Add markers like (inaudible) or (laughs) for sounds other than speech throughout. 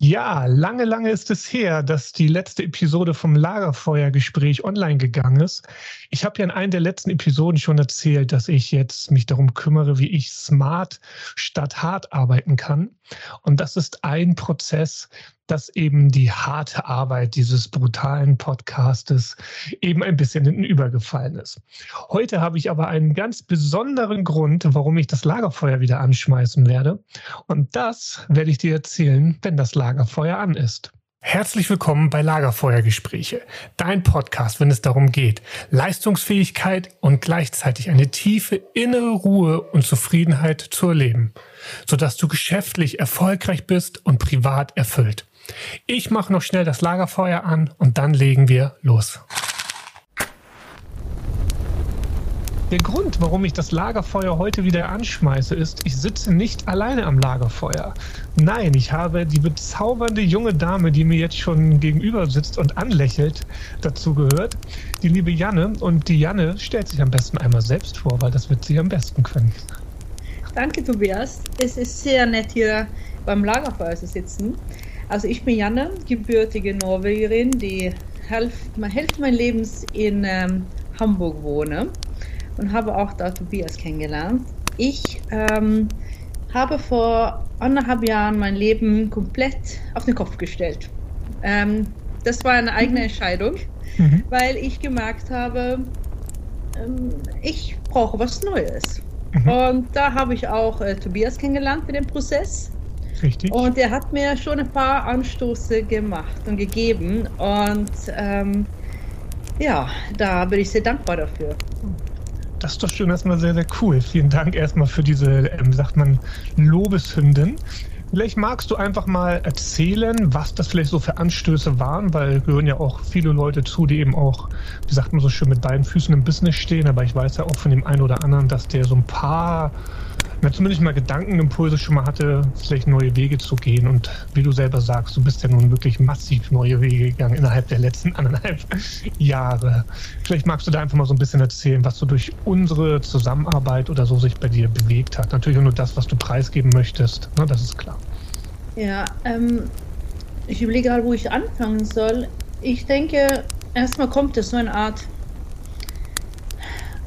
Ja, lange, lange ist es her, dass die letzte Episode vom Lagerfeuergespräch online gegangen ist. Ich habe ja in einer der letzten Episoden schon erzählt, dass ich jetzt mich darum kümmere, wie ich smart statt hart arbeiten kann. Und das ist ein Prozess, dass eben die harte Arbeit dieses brutalen Podcastes eben ein bisschen hinten übergefallen ist. Heute habe ich aber einen ganz besonderen Grund, warum ich das Lagerfeuer wieder anschmeißen werde. Und das werde ich dir erzählen, wenn das Lagerfeuer an ist. Herzlich willkommen bei Lagerfeuergespräche, dein Podcast, wenn es darum geht, Leistungsfähigkeit und gleichzeitig eine tiefe innere Ruhe und Zufriedenheit zu erleben, sodass du geschäftlich erfolgreich bist und privat erfüllt. Ich mache noch schnell das Lagerfeuer an und dann legen wir los. Der Grund, warum ich das Lagerfeuer heute wieder anschmeiße, ist, ich sitze nicht alleine am Lagerfeuer. Nein, ich habe die bezaubernde junge Dame, die mir jetzt schon gegenüber sitzt und anlächelt, dazu gehört. Die liebe Janne. Und die Janne stellt sich am besten einmal selbst vor, weil das wird sie am besten können. Danke, Tobias. Es ist sehr nett, hier beim Lagerfeuer zu sitzen. Also ich bin Janne, gebürtige Norwegerin, die Hälfte, Hälfte meines Lebens in ähm, Hamburg wohne und habe auch da Tobias kennengelernt. Ich ähm, habe vor anderthalb Jahren mein Leben komplett auf den Kopf gestellt. Ähm, das war eine eigene Entscheidung, mhm. weil ich gemerkt habe, ähm, ich brauche was Neues. Mhm. Und da habe ich auch äh, Tobias kennengelernt mit dem Prozess. Richtig. Und er hat mir schon ein paar Anstoße gemacht und gegeben. Und ähm, ja, da bin ich sehr dankbar dafür. Das ist doch schon erstmal sehr, sehr cool. Vielen Dank erstmal für diese, ähm, sagt man, Lobeshymnen. Vielleicht magst du einfach mal erzählen, was das vielleicht so für Anstöße waren, weil gehören ja auch viele Leute zu, die eben auch, wie sagt man so schön, mit beiden Füßen im Business stehen. Aber ich weiß ja auch von dem einen oder anderen, dass der so ein paar na, zumindest mal Gedankenimpulse schon mal hatte, vielleicht neue Wege zu gehen. Und wie du selber sagst, du bist ja nun wirklich massiv neue Wege gegangen innerhalb der letzten anderthalb (laughs) Jahre. Vielleicht magst du da einfach mal so ein bisschen erzählen, was so durch unsere Zusammenarbeit oder so sich bei dir bewegt hat. Natürlich auch nur das, was du preisgeben möchtest. Ne, das ist klar. Ja, ähm, ich überlege gerade, wo ich anfangen soll. Ich denke, erstmal kommt es so eine Art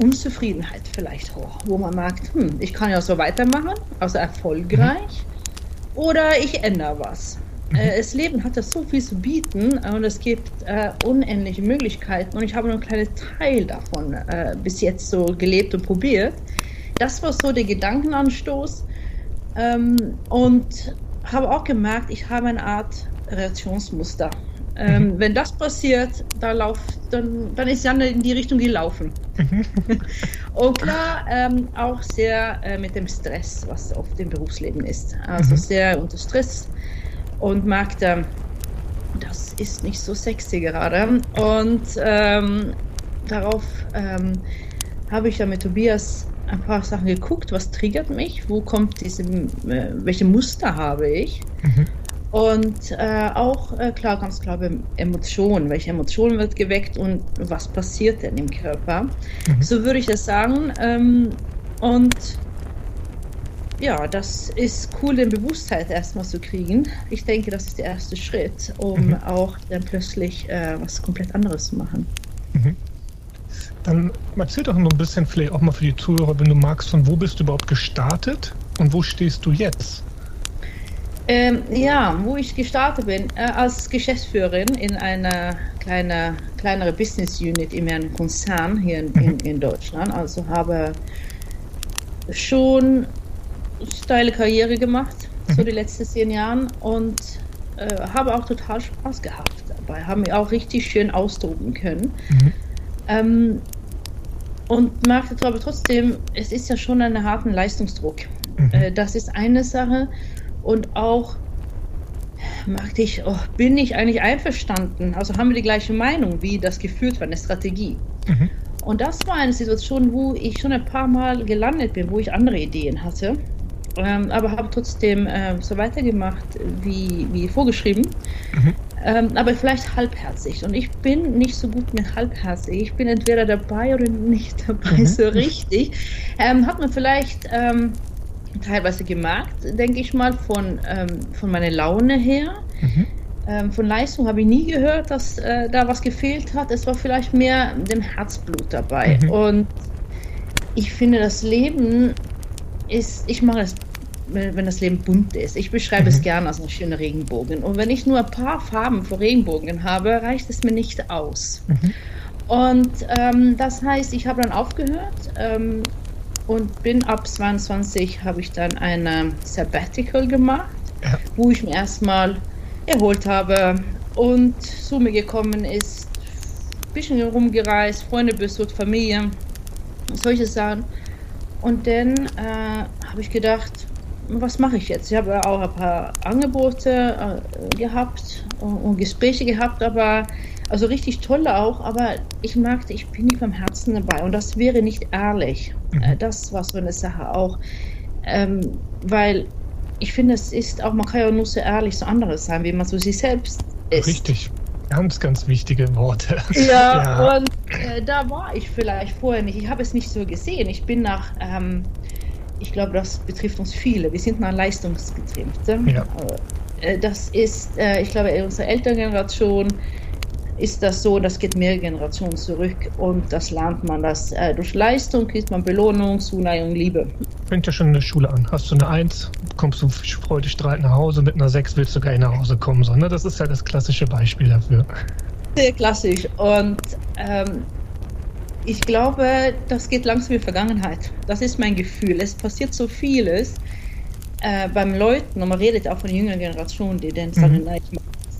Unzufriedenheit vielleicht hoch, wo man merkt, hm, ich kann ja so weitermachen, also erfolgreich, mhm. oder ich ändere was. Mhm. Äh, das Leben hat ja so viel zu bieten und es gibt äh, unendliche Möglichkeiten und ich habe nur einen kleinen Teil davon äh, bis jetzt so gelebt und probiert. Das war so der Gedankenanstoß ähm, und habe auch gemerkt, ich habe eine Art Reaktionsmuster. Ähm, mhm. Wenn das passiert, da lauf, dann, dann ist Jan in die Richtung gelaufen. Mhm. (laughs) und klar, ähm, auch sehr äh, mit dem Stress, was oft im Berufsleben ist. Also mhm. sehr unter Stress und merkte, das ist nicht so sexy gerade. Und ähm, darauf ähm, habe ich dann mit Tobias ein paar Sachen geguckt, was triggert mich, wo kommt diese, äh, welche Muster habe ich. Mhm. Und äh, auch äh, klar, ganz klar Emotionen. Welche Emotionen wird geweckt und was passiert denn im Körper? Mhm. So würde ich das sagen. Ähm, und ja, das ist cool, den Bewusstheit erstmal zu kriegen. Ich denke, das ist der erste Schritt, um mhm. auch dann plötzlich äh, was komplett anderes zu machen. Mhm. Dann erzähl doch noch ein bisschen, vielleicht auch mal für die Zuhörer, wenn du magst, von wo bist du überhaupt gestartet und wo stehst du jetzt? Ähm, ja, wo ich gestartet bin, äh, als Geschäftsführerin in einer kleine, kleinere Business Unit in einem Konzern hier in, in, mhm. in Deutschland. Also habe schon steile Karriere gemacht, so mhm. die letzten zehn Jahre und äh, habe auch total Spaß gehabt dabei, haben mich auch richtig schön ausdrucken können. Mhm. Ähm, und merkte aber trotzdem, es ist ja schon einen harten Leistungsdruck. Mhm. Äh, das ist eine Sache. Und auch merkte ich, oh, bin ich eigentlich einverstanden? Also haben wir die gleiche Meinung, wie das geführt war, eine Strategie. Mhm. Und das war eine Situation, wo ich schon ein paar Mal gelandet bin, wo ich andere Ideen hatte. Ähm, aber habe trotzdem äh, so weitergemacht wie, wie vorgeschrieben. Mhm. Ähm, aber vielleicht halbherzig. Und ich bin nicht so gut mit halbherzig. Ich bin entweder dabei oder nicht dabei mhm. so richtig. Ähm, hat man vielleicht ähm, teilweise gemerkt, denke ich mal, von, ähm, von meiner Laune her. Mhm. Ähm, von Leistung habe ich nie gehört, dass äh, da was gefehlt hat. Es war vielleicht mehr dem Herzblut dabei. Mhm. Und ich finde, das Leben ist, ich mache es, wenn das Leben bunt ist. Ich beschreibe mhm. es gerne als eine schöne Regenbogen. Und wenn ich nur ein paar Farben für Regenbogen habe, reicht es mir nicht aus. Mhm. Und ähm, das heißt, ich habe dann aufgehört ähm, und bin ab 22 habe ich dann eine Sabbatical gemacht, ja. wo ich mir erstmal erholt habe und zu mir gekommen ist, ein bisschen rumgereist, Freunde besucht, Familie, solche Sachen. Und dann äh, habe ich gedacht, was mache ich jetzt? Ich habe auch ein paar Angebote äh, gehabt und, und, Gespräche gehabt, aber also richtig tolle auch, aber ich merkte, ich bin nicht vom Herzen dabei und das wäre nicht ehrlich. Mhm. Äh, das war so eine Sache auch, ähm, weil ich finde, es ist auch, man kann ja nur so ehrlich so anderes sein, wie man so sich selbst ist. Richtig. Ganz, ganz wichtige Worte. (laughs) Ja, ja. und äh, da war ich vielleicht vorher nicht. Ich habe es nicht so gesehen. Ich bin nach, ähm, ich glaube, das betrifft uns viele. Wir sind nach Leistungsbetrieb. Ja. Äh, das ist, äh, ich glaube, unsere Elterngeneration ist das so, das geht mehrere Generationen zurück und das lernt man, dass äh, durch Leistung kriegt man Belohnung, Zuneigung, Liebe. Fängt ja schon in der Schule an. Hast du eine Eins, kommst du freudig strahlt nach Hause, mit einer Sechs willst du gar nicht nach Hause kommen, sondern das ist ja das klassische Beispiel dafür. Sehr klassisch und ähm, ich glaube, das geht langsam in die Vergangenheit. Das ist mein Gefühl. Es passiert so vieles äh, beim Leuten und man redet auch von jüngeren Generation, die dann sagen, mhm.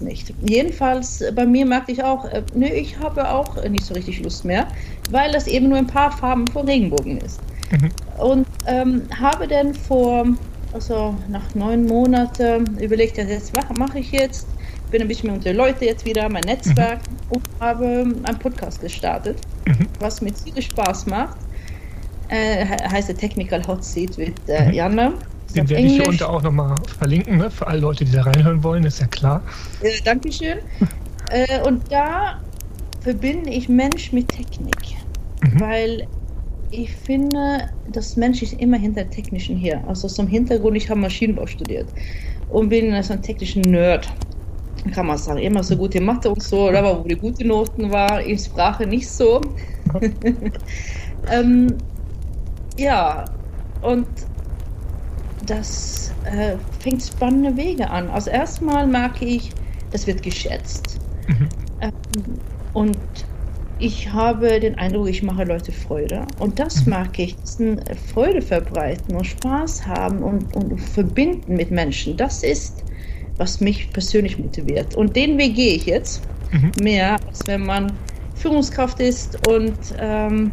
Ich nicht. Jedenfalls äh, bei mir merkte ich auch, äh, nö, ich habe auch nicht so richtig Lust mehr, weil das eben nur ein paar Farben vor Regenbogen ist. Mhm. Und ähm, habe dann vor, also nach neun Monaten überlegt, jetzt was mache ich jetzt? Bin ein bisschen mehr unter Leute jetzt wieder, mein Netzwerk mhm. und habe einen Podcast gestartet, mhm. was mir viel Spaß macht. Äh, heißt der Technical Hot Seat mit äh, mhm. Janne. Den werde ich hier unten auch nochmal verlinken, ne? für alle Leute, die da reinhören wollen, ist ja klar. Äh, Dankeschön. (laughs) äh, und da verbinde ich Mensch mit Technik, mhm. weil ich finde, das Mensch ist immer hinter Technischen her. Also zum Hintergrund, ich habe Maschinenbau studiert und bin so ein technischer Nerd, kann man sagen. Immer so gute Mathe und so, aber wo die gute Noten war, in Sprache nicht so. (laughs) ähm, ja, und das äh, fängt spannende Wege an. Also erstmal merke ich, das wird geschätzt. Mhm. Ähm, und ich habe den Eindruck, ich mache Leute Freude. Und das mhm. mag ich, das ist Freude verbreiten und Spaß haben und, und verbinden mit Menschen. Das ist, was mich persönlich motiviert. Und den Weg gehe ich jetzt mhm. mehr, als wenn man Führungskraft ist und ähm,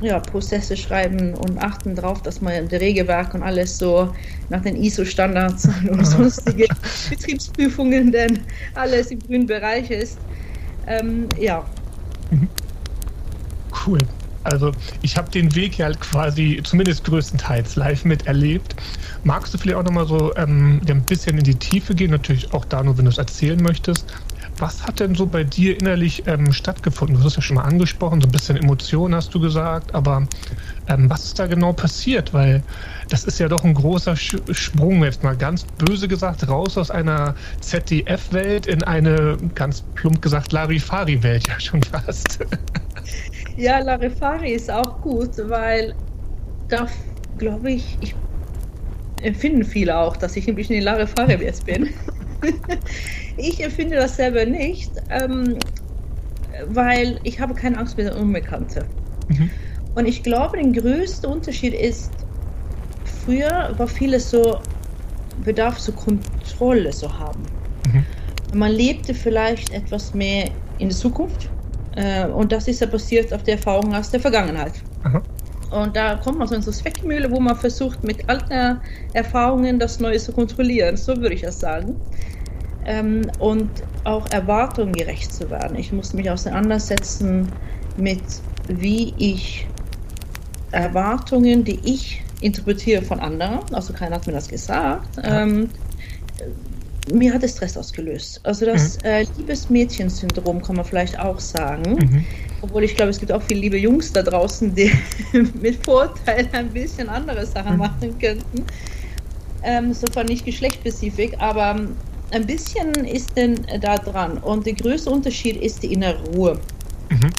ja, Prozesse schreiben und achten darauf, dass man der Regelwerk und alles so nach den ISO-Standards und (laughs) sonstige Betriebsprüfungen denn alles im grünen Bereich ist. Ähm, ja. Mhm. Cool. Also ich habe den Weg ja quasi zumindest größtenteils live miterlebt. Magst du vielleicht auch nochmal so ähm, ein bisschen in die Tiefe gehen? Natürlich auch da nur, wenn du es erzählen möchtest. Was hat denn so bei dir innerlich ähm, stattgefunden? Du hast ja schon mal angesprochen, so ein bisschen Emotionen hast du gesagt, aber ähm, was ist da genau passiert? Weil das ist ja doch ein großer Sch Sprung, jetzt mal ganz böse gesagt, raus aus einer ZDF-Welt in eine, ganz plump gesagt, Larifari-Welt ja schon fast. (laughs) Ja, Larifari ist auch gut, weil da glaube ich, ich empfinden viele auch, dass ich ein bisschen in Larifari jetzt bin. (laughs) ich empfinde das selber nicht, ähm, weil ich habe keine Angst mehr der Unbekannte. Mhm. Und ich glaube, der größte Unterschied ist, früher war vieles so, bedarf so Kontrolle zu haben. Mhm. Man lebte vielleicht etwas mehr in der Zukunft äh, und das ist ja basiert auf der Erfahrung aus der Vergangenheit. Mhm. Und da kommt man so in so Zweckmühle, wo man versucht, mit alten Erfahrungen das Neue zu kontrollieren. So würde ich das sagen. Ähm, und auch Erwartungen gerecht zu werden. Ich muss mich auseinandersetzen mit, wie ich Erwartungen, die ich interpretiere von anderen, also keiner hat mir das gesagt, ähm, mir hat es Stress ausgelöst. Also das mhm. äh, Liebesmädchen-Syndrom kann man vielleicht auch sagen. Mhm. Obwohl ich glaube, es gibt auch viele liebe Jungs da draußen, die (laughs) mit Vorteil ein bisschen andere Sachen mhm. machen könnten. Ähm, so nicht geschlechtsspezifisch, aber ein bisschen ist denn da dran. Und der größte Unterschied ist die innere Ruhe. Mhm.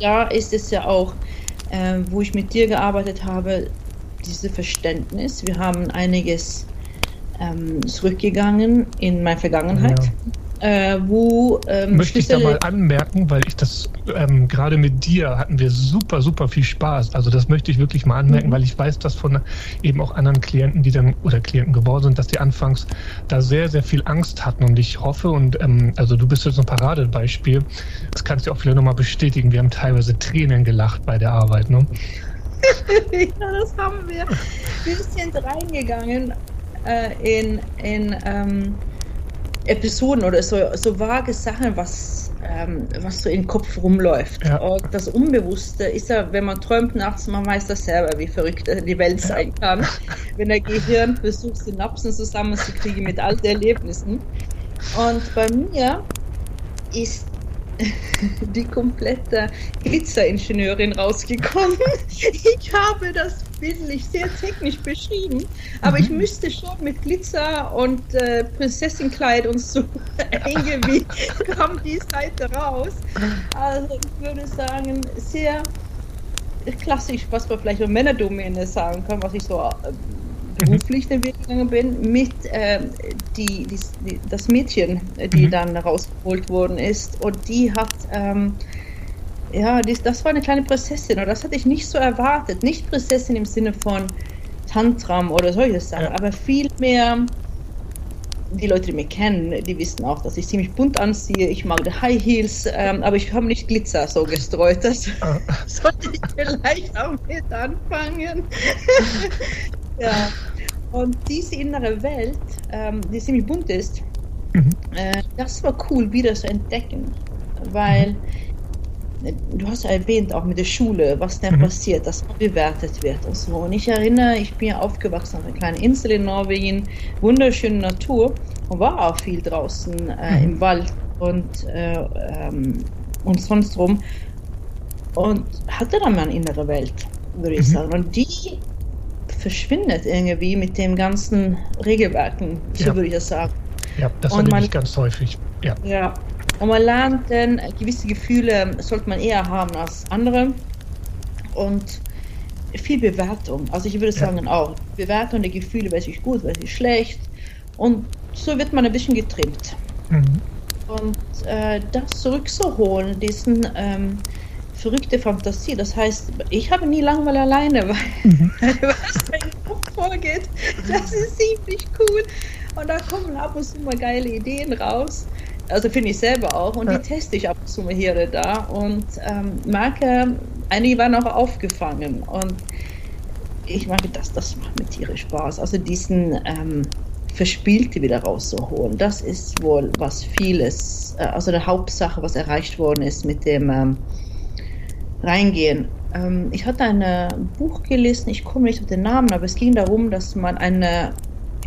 Da ist es ja auch, äh, wo ich mit dir gearbeitet habe, dieses Verständnis. Wir haben einiges ähm, zurückgegangen in meine Vergangenheit. Äh, wo ähm, möchte ich da mal anmerken, weil ich das ähm, gerade mit dir hatten wir super super viel Spaß. Also das möchte ich wirklich mal anmerken, mhm. weil ich weiß, dass von eben auch anderen Klienten, die dann oder Klienten geworden sind, dass die anfangs da sehr sehr viel Angst hatten und ich hoffe und ähm, also du bist jetzt ein Paradebeispiel. Das kannst du auch vielleicht nochmal bestätigen. Wir haben teilweise Tränen gelacht bei der Arbeit. Ne? (laughs) ja, das haben wir. Wir sind reingegangen äh, in, in ähm, Episoden oder so, so vage Sachen, was, ähm, was so im Kopf rumläuft. Ja. Und das Unbewusste ist ja, wenn man träumt nachts, man weiß das selber, wie verrückt die Welt sein kann, wenn der Gehirn versucht, Synapsen zusammenzukriegen mit all den Erlebnissen. Und bei mir ist (laughs) die komplette Glitzeringenieurin rausgekommen. (laughs) Ich habe das bildlich sehr technisch beschrieben, aber ich mhm. müsste schon mit Glitzer und äh, Prinzessinnenkleid und so (laughs) irgendwie kam die Seite raus. Also ich würde sagen, sehr klassisch, was man vielleicht über Männerdomäne sagen kann, was ich so äh, beruflich den Weg gegangen bin, mit äh, die, die, das Mädchen, die mhm. dann rausgeholt worden ist. Und die hat, ähm, ja, die, das war eine kleine Prinzessin. Und das hatte ich nicht so erwartet. Nicht Prinzessin im Sinne von Tantram oder solche Sachen, ja. aber viel mehr die Leute, die mich kennen, die wissen auch, dass ich ziemlich bunt anziehe. Ich mag die High Heels, ähm, aber ich habe nicht Glitzer so gestreut. Das ah. (laughs) sollte ich vielleicht auch mit anfangen. (laughs) Ja. Und diese innere Welt, ähm, die ziemlich bunt ist, mhm. äh, das war cool wieder zu entdecken, weil du hast ja erwähnt, auch mit der Schule, was da mhm. passiert, dass bewertet wird und so. Und ich erinnere, ich bin ja aufgewachsen auf einer kleinen Insel in Norwegen, wunderschöne Natur und war auch viel draußen äh, im mhm. Wald und, äh, ähm, und sonst rum und hatte dann meine innere Welt, würde ich mhm. sagen. Und die verschwindet irgendwie mit dem ganzen Regelwerken, so ja. würde ich das sagen. Ja, das und man, ich ganz häufig. Ja. ja. Und man lernt dann, gewisse Gefühle sollte man eher haben als andere. Und viel Bewertung. Also ich würde sagen ja. auch, Bewertung der Gefühle, welche ist gut, welche ist schlecht. Und so wird man ein bisschen getrimmt. Mhm. Und äh, das zurückzuholen, diesen ähm, verrückte Fantasie. Das heißt, ich habe nie Langweil alleine, weil mhm. was da im Kopf vorgeht, das ist ziemlich cool. Und da kommen ab und zu mal geile Ideen raus. Also finde ich selber auch. Und ja. die teste ich ab und zu mal hier oder da und ähm, merke, einige waren auch aufgefangen. Und ich merke, dass das macht mir tierisch Spaß. Also diesen ähm, Verspielte wieder rauszuholen, das ist wohl was vieles, äh, also der Hauptsache, was erreicht worden ist mit dem ähm, reingehen. Ähm, ich hatte ein Buch gelesen, ich komme nicht auf den Namen, aber es ging darum, dass man eine,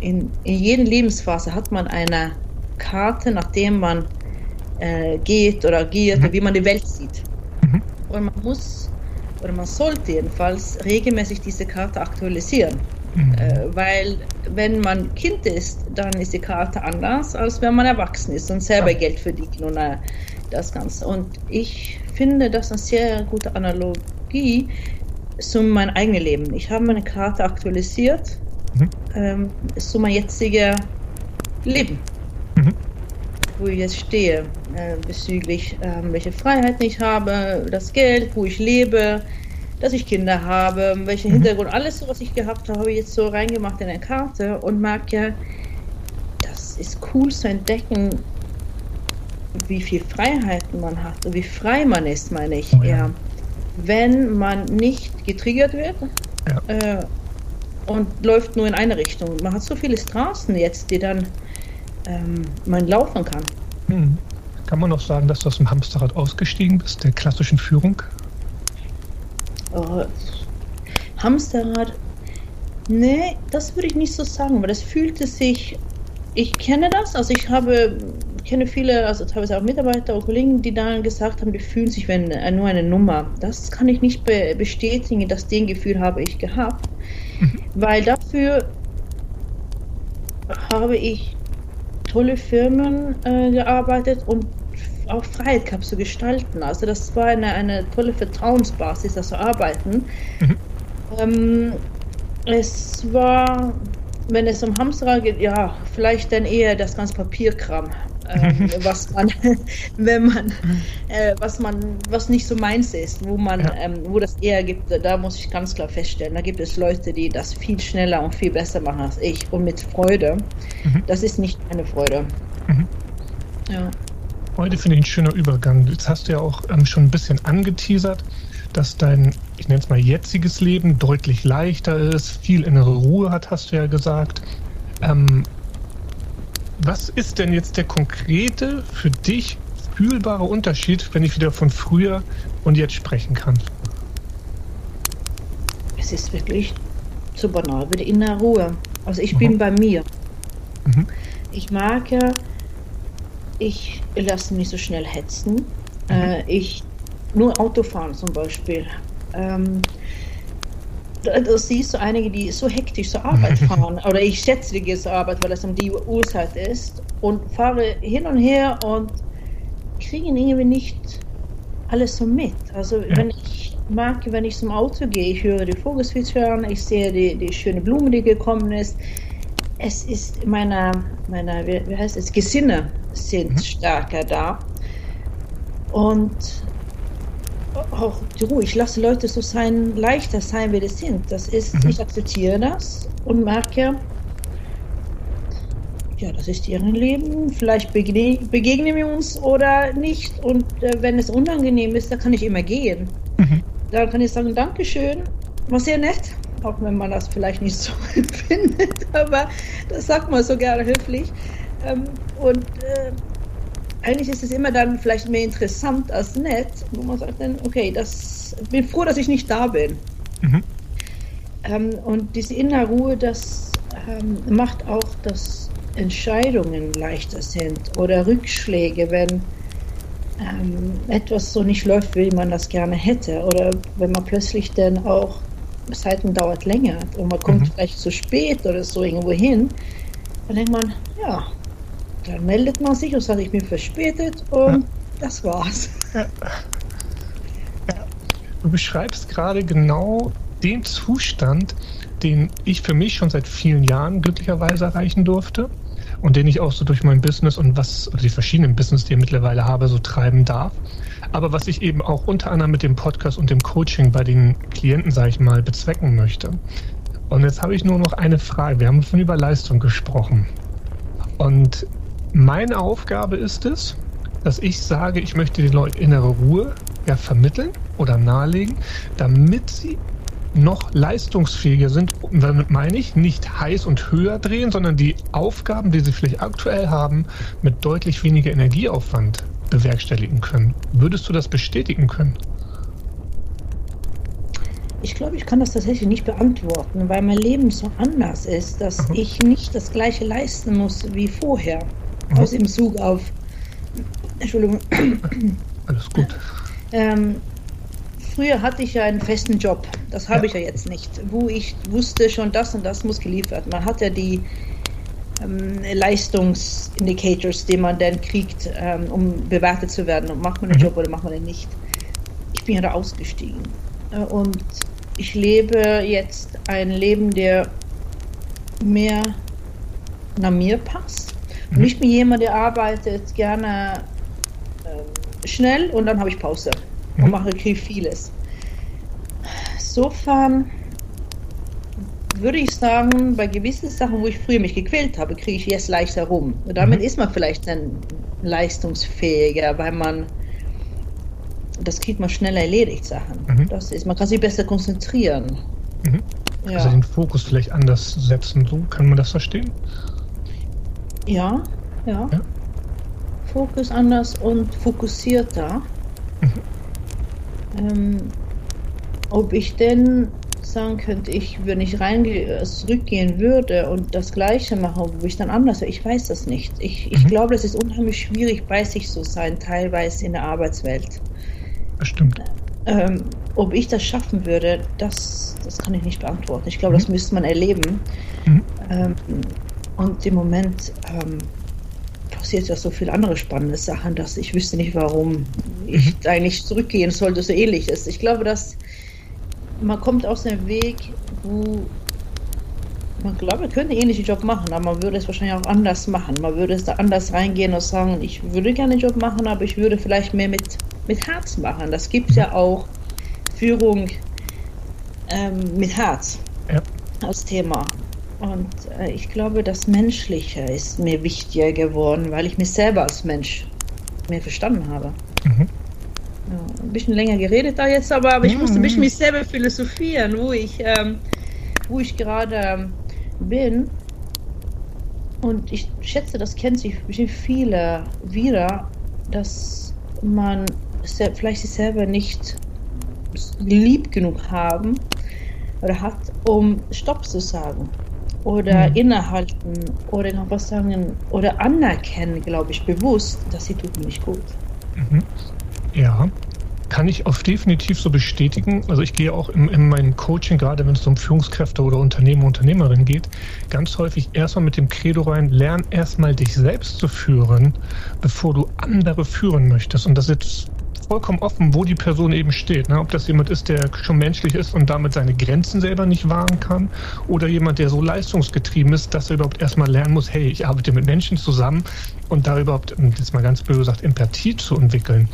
in, in jeder Lebensphase hat man eine Karte, nachdem man äh, geht oder agiert, mhm. wie man die Welt sieht. Mhm. Und man muss, oder man sollte jedenfalls regelmäßig diese Karte aktualisieren. Mhm. Äh, weil wenn man Kind ist, dann ist die Karte anders, als wenn man erwachsen ist und selber. Geld verdient und äh, das Ganze. Und ich finde das eine sehr gute Analogie zu meinem eigenen Leben. Ich habe meine Karte aktualisiert mhm. ähm, zu meinem jetzigen Leben, mhm. wo ich jetzt stehe, äh, bezüglich äh, welche Freiheiten ich habe, das Geld, wo ich lebe, dass ich Kinder habe, welchen mhm. Hintergrund, alles so, was ich gehabt habe, habe ich jetzt so reingemacht in eine Karte und merke, das ist cool zu entdecken, wie viel Freiheiten man hat und wie frei man ist, meine ich oh, ja. eher. Wenn man nicht getriggert wird ja. äh, und läuft nur in eine Richtung. Man hat so viele Straßen jetzt, die dann ähm, man laufen kann. Hm. Kann man auch sagen, dass du aus dem Hamsterrad ausgestiegen bist, der klassischen Führung? Oh, Hamsterrad, nee, das würde ich nicht so sagen, weil das fühlte sich, ich kenne das, also ich habe kenne viele, also teilweise auch Mitarbeiter und Kollegen, die dann gesagt haben, die fühlen sich wenn nur eine Nummer. Das kann ich nicht be bestätigen, dass den Gefühl habe ich gehabt, mhm. weil dafür habe ich tolle Firmen äh, gearbeitet und auch Freiheit gehabt zu gestalten. Also das war eine, eine tolle Vertrauensbasis, das zu arbeiten. Mhm. Ähm, es war, wenn es um Hamsterrad geht, ja, vielleicht dann eher das ganze Papierkram ähm, was man, (laughs) wenn man, äh, was man, was nicht so meins ist, wo man, ja. ähm, wo das eher gibt, da muss ich ganz klar feststellen, da gibt es Leute, die das viel schneller und viel besser machen als ich und mit Freude. Mhm. Das ist nicht meine Freude. Mhm. Ja. Heute finde ich ein schöner Übergang. Jetzt hast du ja auch ähm, schon ein bisschen angeteasert, dass dein, ich nenne es mal jetziges Leben deutlich leichter ist, viel innere Ruhe hat, hast du ja gesagt. Ähm, was ist denn jetzt der konkrete, für dich fühlbare Unterschied, wenn ich wieder von früher und jetzt sprechen kann? Es ist wirklich so banal wie die innere Ruhe. Also ich mhm. bin bei mir. Mhm. Ich mag ja, ich lasse mich so schnell hetzen. Mhm. Äh, ich nur Autofahren zum Beispiel. Ähm, da siehst du einige, die so hektisch zur Arbeit (laughs) fahren. Oder ich schätze, die gehen zur Arbeit, weil es um die Uhrzeit ist. Und fahre hin und her und kriegen irgendwie nicht alles so mit. Also ja. wenn ich mag, wenn ich zum Auto gehe, ich höre die Vogelswitschern, ich sehe die, die schöne Blume, die gekommen ist. Es ist meiner, meiner wie, wie heißt es, Gesinne sind mhm. stärker da. Und auch die Ruhe. Ich lasse Leute so sein, leichter sein, wie sie sind. Das ist, mhm. ich akzeptiere das und merke, ja, das ist ihr Leben. Vielleicht begne begegnen wir uns oder nicht. Und äh, wenn es unangenehm ist, dann kann ich immer gehen. Mhm. Dann kann ich sagen, Dankeschön, war sehr nett. Auch wenn man das vielleicht nicht so (laughs) empfindet, aber das sagt man so gerne höflich. Ähm, und äh, eigentlich ist es immer dann vielleicht mehr interessant als nett, wo man sagt dann, okay, das bin froh, dass ich nicht da bin. Mhm. Ähm, und diese innere Ruhe, das ähm, macht auch, dass Entscheidungen leichter sind oder Rückschläge, wenn ähm, etwas so nicht läuft, wie man das gerne hätte. Oder wenn man plötzlich dann auch Zeiten dauert länger und man kommt mhm. vielleicht zu spät oder so irgendwo hin, dann denkt man, ja, dann meldet man sich und sagt, ich bin verspätet und ja. das war's. Ja. Du beschreibst gerade genau den Zustand, den ich für mich schon seit vielen Jahren glücklicherweise erreichen durfte und den ich auch so durch mein Business und was, oder die verschiedenen Business, die ich mittlerweile habe, so treiben darf. Aber was ich eben auch unter anderem mit dem Podcast und dem Coaching bei den Klienten, sage ich mal, bezwecken möchte. Und jetzt habe ich nur noch eine Frage. Wir haben von über Leistung gesprochen. Und meine Aufgabe ist es, dass ich sage, ich möchte den Leuten innere Ruhe ja, vermitteln oder nahelegen, damit sie noch leistungsfähiger sind. Und damit meine ich nicht heiß und höher drehen, sondern die Aufgaben, die sie vielleicht aktuell haben, mit deutlich weniger Energieaufwand bewerkstelligen können. Würdest du das bestätigen können? Ich glaube, ich kann das tatsächlich nicht beantworten, weil mein Leben so anders ist, dass Aha. ich nicht das gleiche leisten muss wie vorher aus dem Zug auf. Entschuldigung. Alles gut. Ähm, früher hatte ich ja einen festen Job. Das habe ja. ich ja jetzt nicht. Wo ich wusste schon, das und das muss geliefert. Man hat ja die ähm, Leistungsindicators, die man dann kriegt, ähm, um bewertet zu werden. Und macht man den mhm. Job oder macht man den nicht. Ich bin ja da ausgestiegen. Äh, und ich lebe jetzt ein Leben, der mehr nach mir passt Mhm. Ich bin jemand, der arbeitet gerne äh, schnell und dann habe ich Pause mhm. und mache okay, vieles. Insofern würde ich sagen, bei gewissen Sachen, wo ich früher mich gequält habe, kriege ich jetzt leichter rum. Und damit mhm. ist man vielleicht dann leistungsfähiger, weil man das kriegt man schneller erledigt, Sachen. Mhm. Das ist, man kann sich besser konzentrieren. Mhm. Ja. Also den Fokus vielleicht anders setzen, so kann man das verstehen? Ja, ja. ja. Fokus anders und fokussierter. Mhm. Ähm, ob ich denn sagen könnte, ich, wenn ich rein zurückgehen würde und das Gleiche mache, wo ich dann anders wäre, ich weiß das nicht. Ich, ich mhm. glaube, es ist unheimlich schwierig, bei sich zu sein, teilweise in der Arbeitswelt. Das stimmt. Ähm, ob ich das schaffen würde, das, das kann ich nicht beantworten. Ich glaube, mhm. das müsste man erleben. Mhm. Ähm, und im Moment ähm, passiert ja so viele andere spannende Sachen, dass ich wüsste nicht, warum ich mhm. eigentlich zurückgehen sollte, so ähnlich ist. Ich glaube, dass man kommt aus dem Weg, wo man glaube, man könnte einen ähnlichen Job machen, aber man würde es wahrscheinlich auch anders machen. Man würde es da anders reingehen und sagen, ich würde gerne den Job machen, aber ich würde vielleicht mehr mit, mit Herz machen. Das gibt ja auch Führung ähm, mit Herz ja. als Thema. Und äh, ich glaube, das Menschliche ist mir wichtiger geworden, weil ich mich selber als Mensch mehr verstanden habe. Mhm. Ja, ein bisschen länger geredet da jetzt, aber, aber ich musste ein bisschen mhm. mich selber philosophieren, wo ich, ähm, wo ich gerade ähm, bin. Und ich schätze, das kennt sich viele wieder, dass man vielleicht sich selber nicht lieb genug haben oder hat, um Stopp zu sagen oder mhm. innehalten oder noch was sagen oder anerkennen, glaube ich, bewusst, dass sie tut mir nicht gut. Mhm. Ja, kann ich auf definitiv so bestätigen. Also ich gehe auch in, in meinem Coaching, gerade wenn es um Führungskräfte oder Unternehmer, Unternehmerin geht, ganz häufig erstmal mit dem Credo rein, lern erstmal dich selbst zu führen, bevor du andere führen möchtest. Und das ist jetzt vollkommen offen, wo die Person eben steht. Ne? Ob das jemand ist, der schon menschlich ist und damit seine Grenzen selber nicht wahren kann, oder jemand, der so leistungsgetrieben ist, dass er überhaupt erstmal lernen muss, hey, ich arbeite mit Menschen zusammen und da überhaupt, jetzt mal ganz böse gesagt, Empathie zu entwickeln.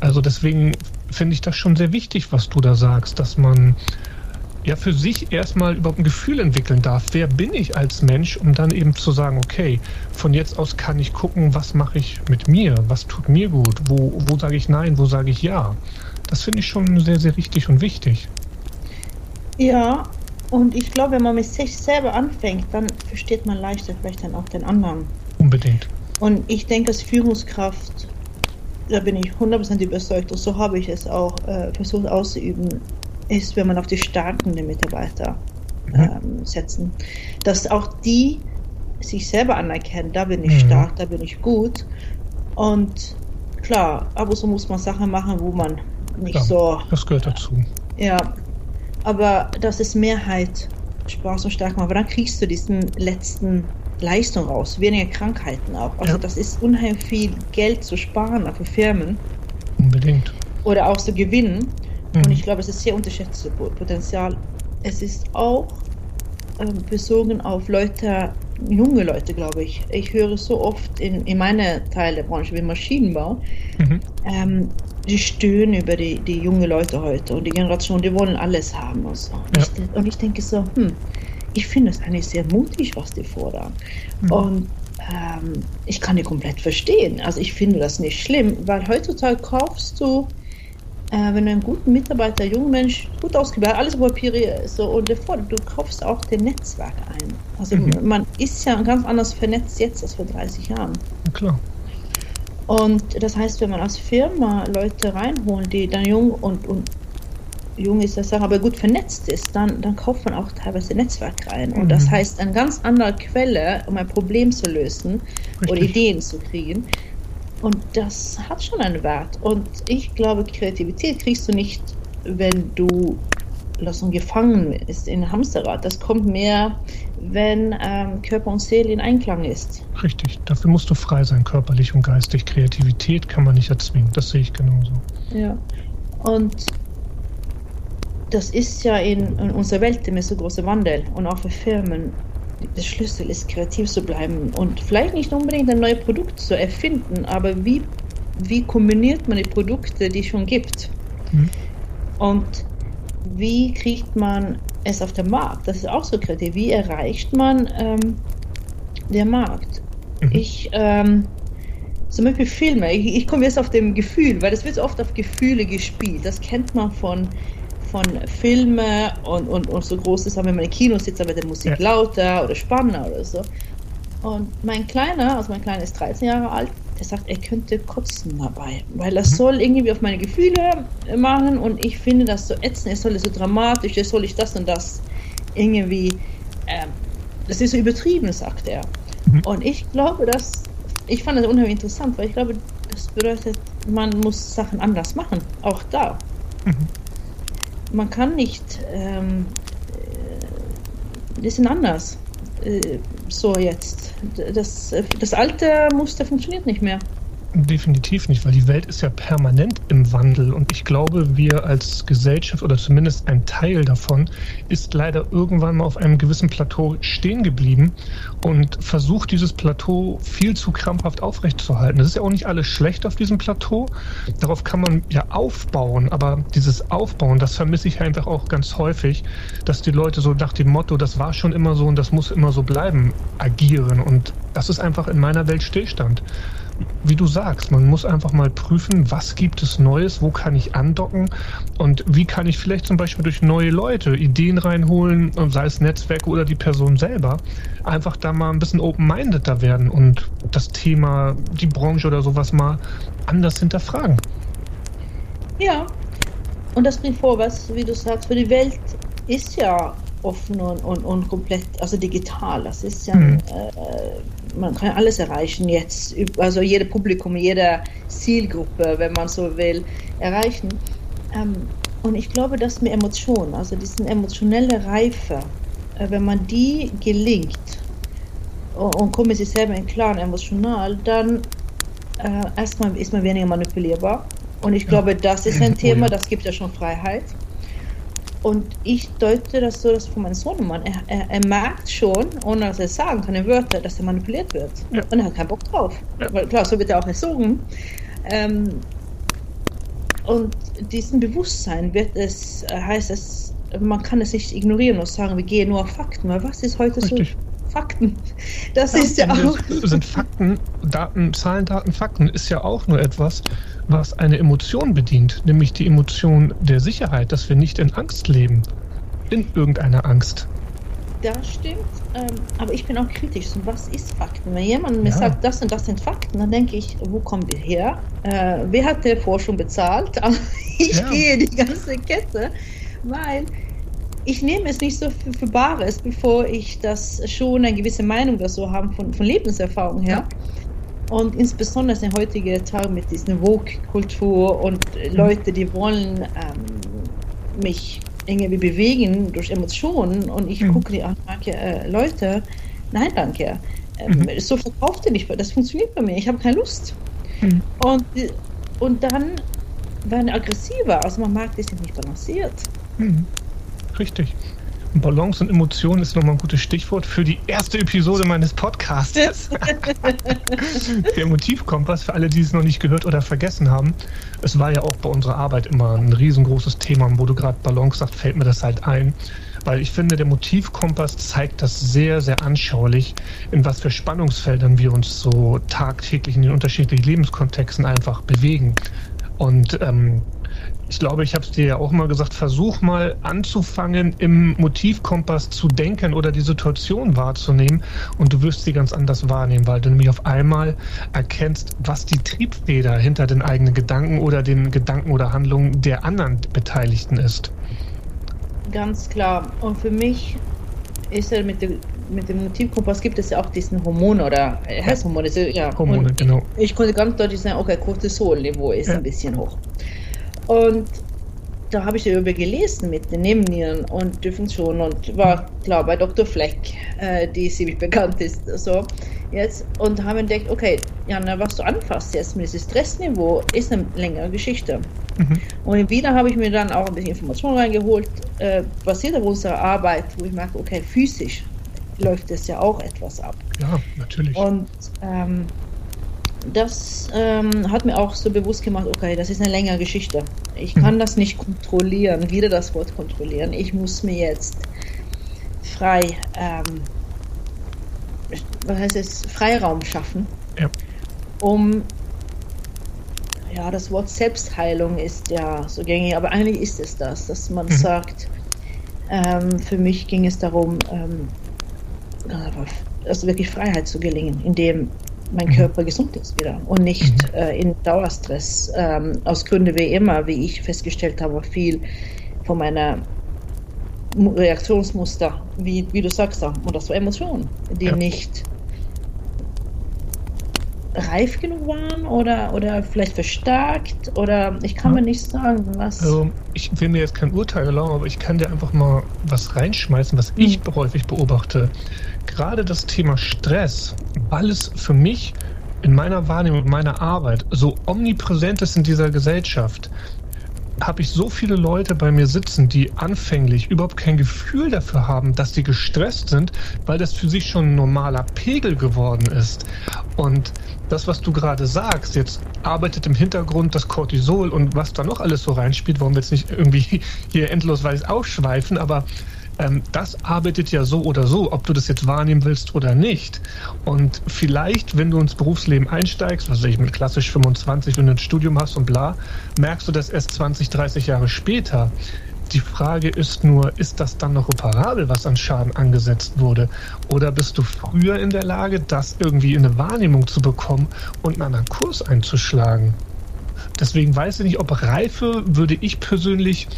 Also deswegen finde ich das schon sehr wichtig, was du da sagst, dass man ja für sich erstmal überhaupt ein Gefühl entwickeln darf, wer bin ich als Mensch, um dann eben zu sagen, okay, von jetzt aus kann ich gucken, was mache ich mit mir, was tut mir gut, wo, wo sage ich nein, wo sage ich ja. Das finde ich schon sehr, sehr richtig und wichtig. Ja, und ich glaube, wenn man mit sich selber anfängt, dann versteht man leichter vielleicht dann auch den anderen. Unbedingt. Und ich denke, als Führungskraft, da bin ich 100% überzeugt, und so habe ich es auch äh, versucht auszuüben, ist, wenn man auf die Stärken der Mitarbeiter mhm. ähm, setzen. Dass auch die sich selber anerkennen, da bin ich mhm. stark, da bin ich gut. Und klar, ab und zu muss man Sachen machen, wo man nicht ja, so. Das gehört dazu. Ja, aber das ist Mehrheit Spaß und stark machen. Aber dann kriegst du diesen letzten Leistung raus, weniger Krankheiten auch. Also ja. das ist unheimlich viel Geld zu sparen für Firmen. Unbedingt. Oder auch zu gewinnen. Mhm. Und ich glaube, es ist sehr unterschätztes Potenzial. Es ist auch äh, bezogen auf Leute, junge Leute, glaube ich. Ich höre so oft in, in meiner Teil der Branche wie Maschinenbau, mhm. ähm, die stöhnen über die, die junge Leute heute und die Generation, die wollen alles haben und so. Ja. Ich, und ich denke so, hm, ich finde es eigentlich sehr mutig, was die fordern. Mhm. Und ähm, ich kann die komplett verstehen. Also ich finde das nicht schlimm, weil heutzutage kaufst du äh, wenn du einen guten Mitarbeiter, jungen Mensch, gut ausgebildet, alles Papiere so und davor, du kaufst auch den Netzwerk ein. Also mhm. man ist ja ganz anders vernetzt jetzt als vor 30 Jahren. Ja, klar. Und das heißt, wenn man als Firma Leute reinholen, die dann jung und, und jung ist das aber gut vernetzt ist, dann, dann kauft man auch teilweise Netzwerk rein. Und mhm. das heißt, eine ganz andere Quelle, um ein Problem zu lösen Richtig. oder Ideen zu kriegen. Und das hat schon einen Wert. Und ich glaube, Kreativität kriegst du nicht, wenn du lass uns gefangen ist in Hamsterrad. Das kommt mehr, wenn ähm, Körper und Seele in Einklang ist. Richtig, dafür musst du frei sein, körperlich und geistig. Kreativität kann man nicht erzwingen, das sehe ich genauso. Ja, und das ist ja in, in unserer Welt immer so großer Wandel und auch für Firmen der Schlüssel ist, kreativ zu bleiben und vielleicht nicht unbedingt ein neues Produkt zu erfinden, aber wie, wie kombiniert man die Produkte, die es schon gibt? Mhm. Und wie kriegt man es auf den Markt? Das ist auch so kreativ. Wie erreicht man ähm, den Markt? Mhm. Ich, ähm, zum Beispiel Filme, ich, ich komme jetzt auf dem Gefühl, weil es wird oft auf Gefühle gespielt. Das kennt man von von Filmen und, und, und so groß ist, wenn man im Kino sitzt, aber der Musik ja. lauter oder spannender oder so. Und mein Kleiner, also mein Kleiner ist 13 Jahre alt, der sagt, er könnte kotzen dabei, weil das mhm. soll irgendwie auf meine Gefühle machen und ich finde das so ätzend, es soll so dramatisch, es soll ich das und das irgendwie, ähm, das ist so übertrieben, sagt er. Mhm. Und ich glaube, dass, ich fand das unheimlich interessant, weil ich glaube, das bedeutet, man muss Sachen anders machen, auch da. Mhm man kann nicht, ähm, äh, die sind anders. äh, so jetzt. Das, das alte Muster funktioniert nicht mehr. Definitiv nicht, weil die Welt ist ja permanent im Wandel und ich glaube, wir als Gesellschaft oder zumindest ein Teil davon ist leider irgendwann mal auf einem gewissen Plateau stehen geblieben und versucht dieses Plateau viel zu krampfhaft aufrechtzuerhalten. Das ist ja auch nicht alles schlecht auf diesem Plateau. Darauf kann man ja aufbauen, aber dieses Aufbauen, das vermisse ich einfach auch ganz häufig, dass die Leute so nach dem Motto, das war schon immer so und das muss immer so bleiben, agieren und das ist einfach in meiner Welt Stillstand wie du sagst, man muss einfach mal prüfen, was gibt es Neues, wo kann ich andocken und wie kann ich vielleicht zum Beispiel durch neue Leute Ideen reinholen, sei es Netzwerke oder die Person selber, einfach da mal ein bisschen open-mindeder werden und das Thema, die Branche oder sowas mal anders hinterfragen. Ja, und das bringt vor, was, wie du sagst, für die Welt ist ja offen und, und, und komplett, also digital. Das ist ja, mhm. äh, man kann alles erreichen jetzt, also jede Publikum, jede Zielgruppe, wenn man so will, erreichen. Ähm, und ich glaube, dass mir Emotionen, also diese emotionelle Reife, äh, wenn man die gelingt und, und kommt mit sich selber in Klaren emotional, dann äh, erstmal ist man weniger manipulierbar. Und ich glaube, das ist ein Thema, das gibt ja schon Freiheit. Und ich deute das so, dass von meinem Sohnemann, er, er, er, merkt schon, ohne dass er sagen kann, in Wörter, dass er manipuliert wird. Ja. Und er hat keinen Bock drauf. Ja. Weil klar, so wird er auch erzogen. Ähm, und diesen Bewusstsein wird es, äh, heißt es, man kann es nicht ignorieren und sagen, wir gehen nur auf Fakten. Weil was ist heute Richtig. so Fakten. Das ja, ist ja auch. Sind Fakten, Daten, Zahlen, Daten, Fakten ist ja auch nur etwas, was eine Emotion bedient, nämlich die Emotion der Sicherheit, dass wir nicht in Angst leben. In irgendeiner Angst. Das stimmt, ähm, aber ich bin auch kritisch. Was ist Fakten? Wenn jemand mir ja. sagt, das und das sind Fakten, dann denke ich, wo kommen wir her? Äh, wer hat der Forschung bezahlt? (laughs) ich ja. gehe die ganze Kette, weil ich nehme es nicht so für, für Bares, bevor ich das schon eine gewisse Meinung dazu habe von, von Lebenserfahrung her. Ja. Und insbesondere der heutige Tag mit dieser Vogue-Kultur und mhm. Leute, die wollen ähm, mich irgendwie bewegen durch Emotionen und ich mhm. gucke die an, danke, äh, Leute, nein, danke. Ähm, mhm. So verkauft ihr nicht, das funktioniert bei mir, ich habe keine Lust. Mhm. Und, und dann werden aggressiver, also man mag, die sind nicht balanciert. Richtig. Balance und Emotionen ist nochmal ein gutes Stichwort für die erste Episode meines Podcasts. (laughs) Der Motivkompass, für alle, die es noch nicht gehört oder vergessen haben. Es war ja auch bei unserer Arbeit immer ein riesengroßes Thema. wo du gerade Balance sagst, fällt mir das halt ein. Weil ich finde, der Motivkompass zeigt das sehr, sehr anschaulich, in was für Spannungsfeldern wir uns so tagtäglich in den unterschiedlichen Lebenskontexten einfach bewegen. Und ähm, ich glaube, ich habe es dir ja auch mal gesagt, versuch mal anzufangen, im Motivkompass zu denken oder die Situation wahrzunehmen und du wirst sie ganz anders wahrnehmen, weil du nämlich auf einmal erkennst, was die Triebfeder hinter den eigenen Gedanken oder den Gedanken oder Handlungen der anderen Beteiligten ist. Ganz klar. Und für mich ist ja mit dem, mit dem Motivkompass gibt es ja auch diesen Hormon oder äh, heißt Hormone, ja. Hormone, und genau. Ich konnte ganz deutlich sagen, okay, Cortisol-Niveau ist ja. ein bisschen hoch. Und da habe ich darüber gelesen mit den Nebennieren und die Funktion und war klar bei Dr. Fleck, äh, die ziemlich bekannt ist, so jetzt und haben entdeckt, okay, Jana, was du anfasst jetzt mit diesem Stressniveau ist eine längere Geschichte. Mhm. Und in Wiener habe ich mir dann auch ein bisschen Informationen reingeholt, äh, basiert auf unserer Arbeit, wo ich merke, okay, physisch läuft es ja auch etwas ab. Ja, natürlich. Und ähm, das ähm, hat mir auch so bewusst gemacht, okay, das ist eine längere Geschichte. Ich kann mhm. das nicht kontrollieren, wieder das Wort kontrollieren. Ich muss mir jetzt frei, ähm, was heißt es, Freiraum schaffen, ja. um, ja, das Wort Selbstheilung ist ja so gängig, aber eigentlich ist es das, dass man mhm. sagt, ähm, für mich ging es darum, ähm, also wirklich Freiheit zu gelingen, indem mein mhm. Körper gesund ist wieder und nicht mhm. äh, in Dauerstress. Ähm, aus Gründen wie immer, wie ich festgestellt habe, viel von meiner Reaktionsmuster, wie, wie du sagst, und das war Emotionen, die ja. nicht reif genug waren oder, oder vielleicht verstärkt oder ich kann ja. mir nicht sagen, was. Also ich will mir jetzt kein Urteil erlauben, aber ich kann dir einfach mal was reinschmeißen, was ich hm. häufig beobachte. Gerade das Thema Stress, weil es für mich in meiner Wahrnehmung, in meiner Arbeit so omnipräsent ist in dieser Gesellschaft, habe ich so viele Leute bei mir sitzen, die anfänglich überhaupt kein Gefühl dafür haben, dass sie gestresst sind, weil das für sich schon ein normaler Pegel geworden ist. Und das, was du gerade sagst, jetzt arbeitet im Hintergrund das Cortisol und was da noch alles so reinspielt, wollen wir jetzt nicht irgendwie (laughs) hier endlos weiß ausschweifen, aber ähm, das arbeitet ja so oder so, ob du das jetzt wahrnehmen willst oder nicht. Und vielleicht, wenn du ins Berufsleben einsteigst, was ich mit klassisch 25, wenn du ein Studium hast und bla, merkst du das erst 20, 30 Jahre später. Die Frage ist nur, ist das dann noch reparabel, was an Schaden angesetzt wurde? Oder bist du früher in der Lage, das irgendwie in eine Wahrnehmung zu bekommen und einen anderen Kurs einzuschlagen? Deswegen weiß ich nicht, ob Reife würde ich persönlich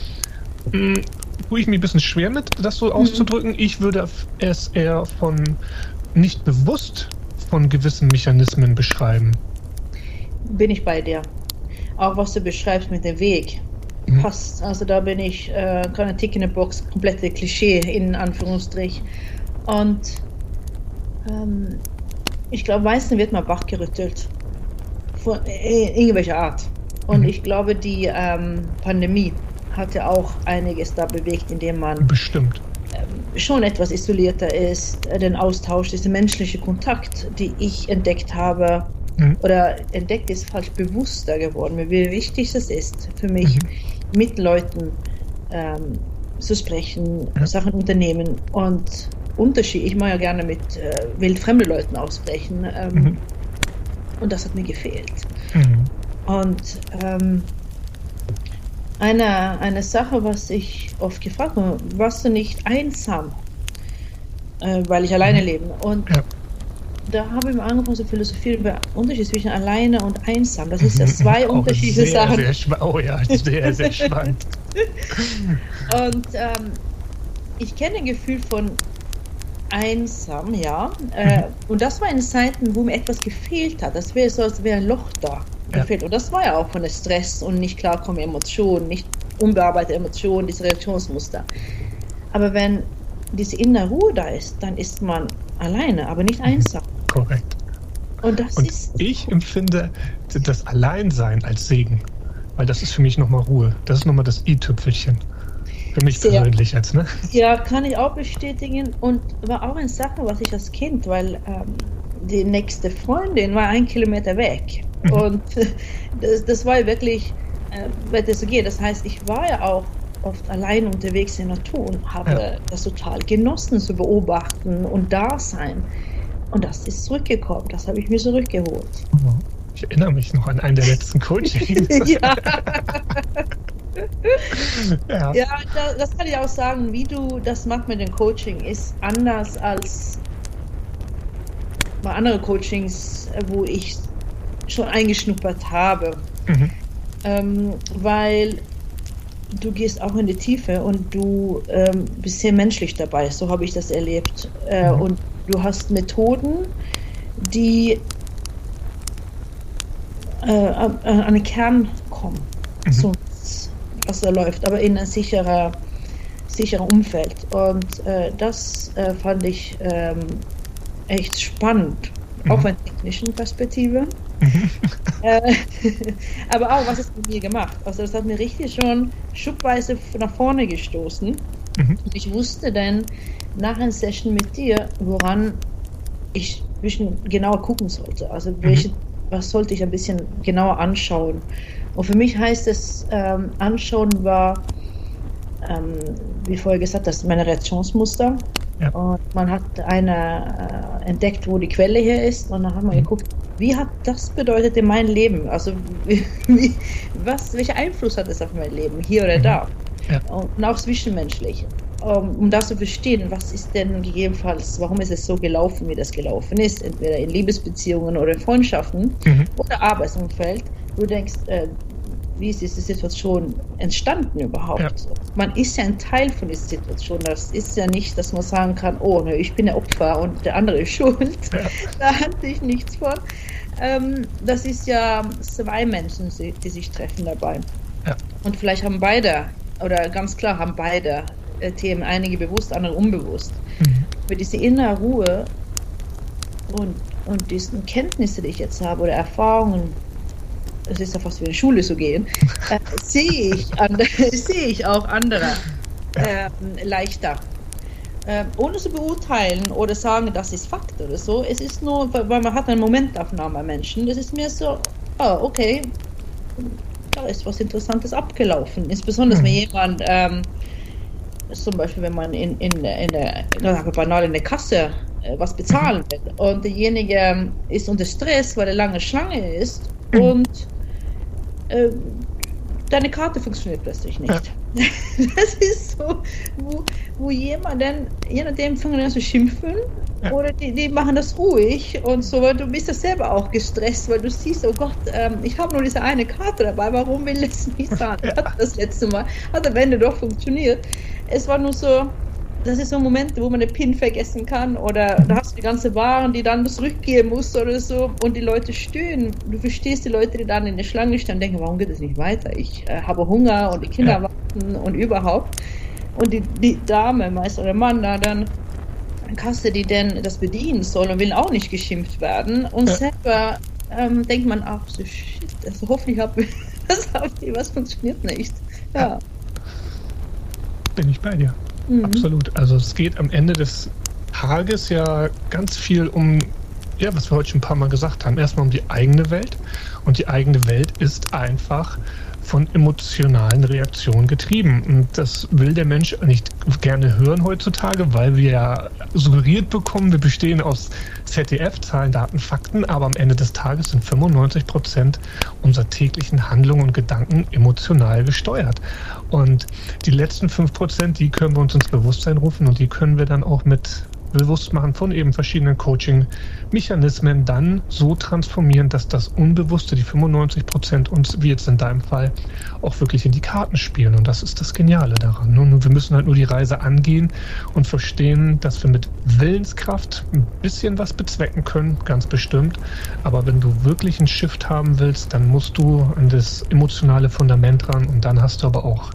mh, hm, tue ich mir ein bisschen schwer mit, das so mhm. auszudrücken. Ich würde es eher von nicht bewusst von gewissen Mechanismen beschreiben. Bin ich bei dir. Auch was du beschreibst mit dem Weg. Mhm. Passt. Also da bin ich äh, keine Tick in der Box, komplette Klischee in Anführungsstrich. Und ähm, ich glaube, meistens wird man wachgerüttelt. Von äh, irgendwelcher Art. Und mhm. ich glaube, die ähm, Pandemie hat ja auch einiges da bewegt, indem man bestimmt ähm, schon etwas isolierter ist, den Austausch, dieser menschliche Kontakt, die ich entdeckt habe, mhm. oder entdeckt ist falsch bewusster geworden, wie wichtig es ist für mich, mhm. mit Leuten ähm, zu sprechen, ja. Sachen unternehmen und Unterschied. Ich mache ja gerne mit äh, wildfremden Leuten aussprechen ähm, mhm. und das hat mir gefehlt. Mhm. Und ähm, eine, eine Sache, was ich oft gefragt habe, warst du nicht einsam, äh, weil ich alleine mhm. lebe? Und ja. da habe ich mir angefangen zu philosophieren über Unterschied zwischen alleine und einsam. Das ist ja (laughs) zwei oh, unterschiedliche sehr, Sachen. Sehr oh ja, sehr, sehr (laughs) spannend. und ähm, ich kenne ein Gefühl von einsam, ja. Äh, mhm. Und das war in Zeiten, wo mir etwas gefehlt hat. Das wäre so, als wäre ein Loch da gefehlt. Ja. Und das war ja auch von der Stress und nicht klarkommen Emotionen, nicht unbearbeitete Emotionen, diese Reaktionsmuster. Aber wenn diese innere Ruhe da ist, dann ist man alleine, aber nicht einsam. Korrekt. Und, das und ist ich empfinde das Alleinsein als Segen, weil das ist für mich nochmal Ruhe. Das ist nochmal das i-Tüpfelchen. Für mich Sehr, persönlich jetzt, ne? Ja, kann ich auch bestätigen. Und war auch eine Sache, was ich als Kind, weil ähm, die nächste Freundin war ein Kilometer weg. (laughs) Und das, das war wirklich, äh, weil das so geht. Das heißt, ich war ja auch oft allein unterwegs in der Natur und habe ja. das total genossen zu beobachten und da sein. Und das ist zurückgekommen. Das habe ich mir zurückgeholt. Ich erinnere mich noch an einen der letzten Coachings. (laughs) ja. ja, ja das, das kann ich auch sagen. Wie du das machst mit dem Coaching, ist anders als bei anderen Coachings, wo ich schon eingeschnuppert habe. Mhm. Ähm, weil du gehst auch in die Tiefe und du ähm, bist sehr menschlich dabei. So habe ich das erlebt. Äh, mhm. Und du hast Methoden, die äh, an, an den Kern kommen. Mhm. So, was da läuft, aber in ein sicherer, sicherer Umfeld. Und äh, das äh, fand ich ähm, echt spannend, mhm. auch von technischen Perspektive. (laughs) äh, (laughs) aber auch, was es mit mir gemacht. Also das hat mir richtig schon schubweise nach vorne gestoßen. Mhm. Ich wusste dann nach einer Session mit dir, woran ich ein bisschen genauer gucken sollte. Also mhm. welche, mhm. was sollte ich ein bisschen genauer anschauen. Und für mich heißt es, ähm, anschauen war, ähm, wie vorher gesagt, das meine Reaktionsmuster. Ja. Und man hat eine äh, entdeckt, wo die Quelle hier ist. Und dann haben wir mhm. geguckt, wie hat das bedeutet in meinem Leben? Also, (laughs) wie, was, welcher Einfluss hat es auf mein Leben, hier oder mhm. da? Ja. Und auch zwischenmenschlich. Um, um das zu verstehen, was ist denn gegebenenfalls, warum ist es so gelaufen, wie das gelaufen ist, entweder in Liebesbeziehungen oder in Freundschaften mhm. oder Arbeitsumfeld, du denkst, äh, wie ist diese Situation entstanden überhaupt? Ja. Man ist ja ein Teil von dieser Situation. Das ist ja nicht, dass man sagen kann, oh, ne, ich bin der Opfer und der andere ist (laughs) schuld. Ja. Da hatte ich nichts von. ähm, das ist ja zwei Menschen, die sich treffen dabei. Ja. Und vielleicht haben beide, oder ganz klar haben beide äh, Themen, einige bewusst, andere unbewusst. Mhm. Aber diese innere Ruhe und, und diese Kenntnisse, die ich jetzt habe, oder Erfahrungen, es ist ja fast wie in die Schule zu gehen, (laughs) äh, sehe ich, (laughs) sehe ich auch andere äh, leichter. Äh, ohne zu beurteilen oder sagen, das ist Fakt oder so. Es ist nur, weil man hat eine Momentaufnahme Menschen. Das ist mehr so, oh, okay, da ist was Interessantes abgelaufen. Insbesondere mhm. wenn jemand, ähm, zum Beispiel wenn man in, in, in der, banal in der Kasse äh, was bezahlen (laughs) will und derjenige ähm, ist unter Stress, weil er lange Schlange ist mhm. und äh, deine Karte funktioniert plötzlich nicht. Ja. (laughs) Das ist so, wo, wo jemand dann, je nachdem, fangen an zu schimpfen ja. oder die, die machen das ruhig und so, weil du bist ja selber auch gestresst, weil du siehst, oh Gott, ähm, ich habe nur diese eine Karte dabei, warum will es nicht (laughs) sagen? Ja. Das letzte Mal, hat am Ende doch funktioniert. Es war nur so, das ist so ein Moment, wo man eine PIN vergessen kann oder da hast du die ganze Waren, die dann zurückgehen musst oder so und die Leute stöhnen. Du verstehst die Leute, die dann in der Schlange stehen und denken, warum geht es nicht weiter? Ich äh, habe Hunger und die Kinder ja. warten und überhaupt. Und die, die Dame, meist oder Mann, da dann Kasse, die denn das bedienen soll und will auch nicht geschimpft werden. Und ja. selber ähm, denkt man, ach so shit, also hoffentlich hab, (laughs) das was funktioniert nicht. Ja. Bin ich bei dir. Mhm. Absolut. Also es geht am Ende des Tages ja ganz viel um, ja, was wir heute schon ein paar Mal gesagt haben. Erstmal um die eigene Welt. Und die eigene Welt ist einfach von emotionalen Reaktionen getrieben. Und das will der Mensch nicht gerne hören heutzutage, weil wir ja suggeriert bekommen, wir bestehen aus ZDF, Zahlen, Daten, Fakten, aber am Ende des Tages sind 95 Prozent unserer täglichen Handlungen und Gedanken emotional gesteuert. Und die letzten 5 Prozent, die können wir uns ins Bewusstsein rufen und die können wir dann auch mit Bewusstmachen von eben verschiedenen Coaching-Mechanismen dann so transformieren, dass das Unbewusste, die 95 Prozent uns, wie jetzt in deinem Fall, auch wirklich in die Karten spielen. Und das ist das Geniale daran. Und wir müssen halt nur die Reise angehen und verstehen, dass wir mit Willenskraft ein bisschen was bezwecken können, ganz bestimmt. Aber wenn du wirklich einen Shift haben willst, dann musst du an das emotionale Fundament ran und dann hast du aber auch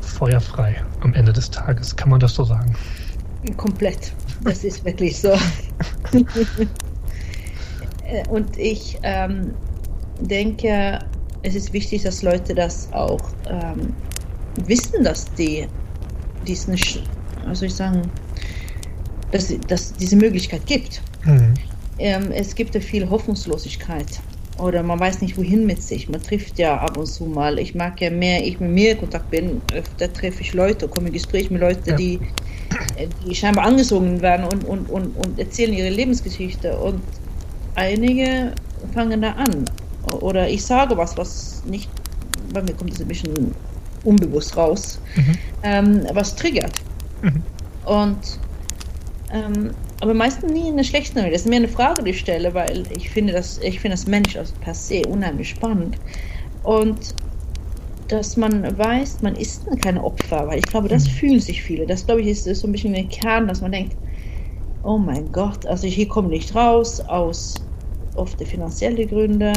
feuerfrei am Ende des Tages. Kann man das so sagen? Komplett. Das ist wirklich so. (laughs) Und ich ähm, denke, es ist wichtig, dass Leute das auch ähm, wissen, dass die diesen, soll ich sagen, dass, dass diese Möglichkeit gibt. Mhm. Ähm, es gibt ja viel Hoffnungslosigkeit oder man weiß nicht wohin mit sich. Man trifft ja ab und zu mal. Ich mag ja mehr, ich mit mir in Kontakt bin, da treffe ich Leute, komme in Gespräch mit Leuten, ja. die, die scheinbar angesungen werden und, und, und, und erzählen ihre Lebensgeschichte. Und einige fangen da an. Oder ich sage was, was nicht, bei mir kommt es ein bisschen unbewusst raus, mhm. ähm, was triggert. Mhm. Und ähm, aber meistens nie in der schlechten Weise. Das ist mehr eine Frage, die ich stelle, weil ich finde das, ich finde das Mensch also per se unheimlich spannend. Und dass man weiß, man ist kein Opfer, weil ich glaube, das mhm. fühlen sich viele. Das, glaube ich, ist, ist so ein bisschen der Kern, dass man denkt, oh mein Gott, also ich hier komme nicht raus aus oft finanzielle Gründe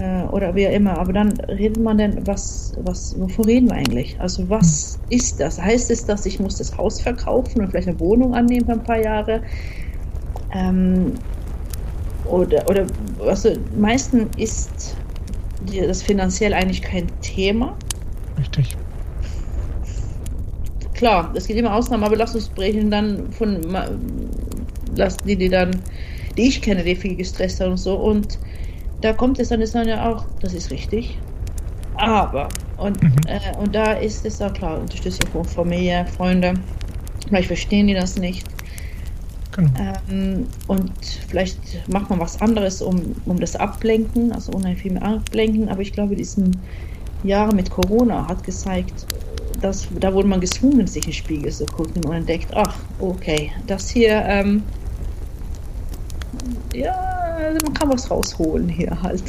äh, oder wie auch immer. Aber dann redet man denn, was, was, wovon reden wir eigentlich? Also was ist das? Heißt es, dass ich muss das Haus verkaufen und vielleicht eine Wohnung annehmen für ein paar Jahre? Ähm, oder, oder also meistens ist das finanziell eigentlich kein Thema. Richtig. Klar, es gibt immer Ausnahmen, aber lass uns sprechen dann von lass die, die dann die ich kenne, die viel gestresst haben und so. Und da kommt es dann, ist dann ja auch, das ist richtig. Aber, und, mhm. äh, und da ist es auch klar, Unterstützung von Familie, Freunde, vielleicht verstehen die das nicht. Genau. Ähm, und vielleicht macht man was anderes, um, um das ablenken, also unheimlich viel mehr ablenken. Aber ich glaube, diesen Jahre mit Corona hat gezeigt, dass da wurde man gezwungen, sich in Spiegel zu gucken und entdeckt, ach, okay, das hier ähm, ja, man kann was rausholen hier halt.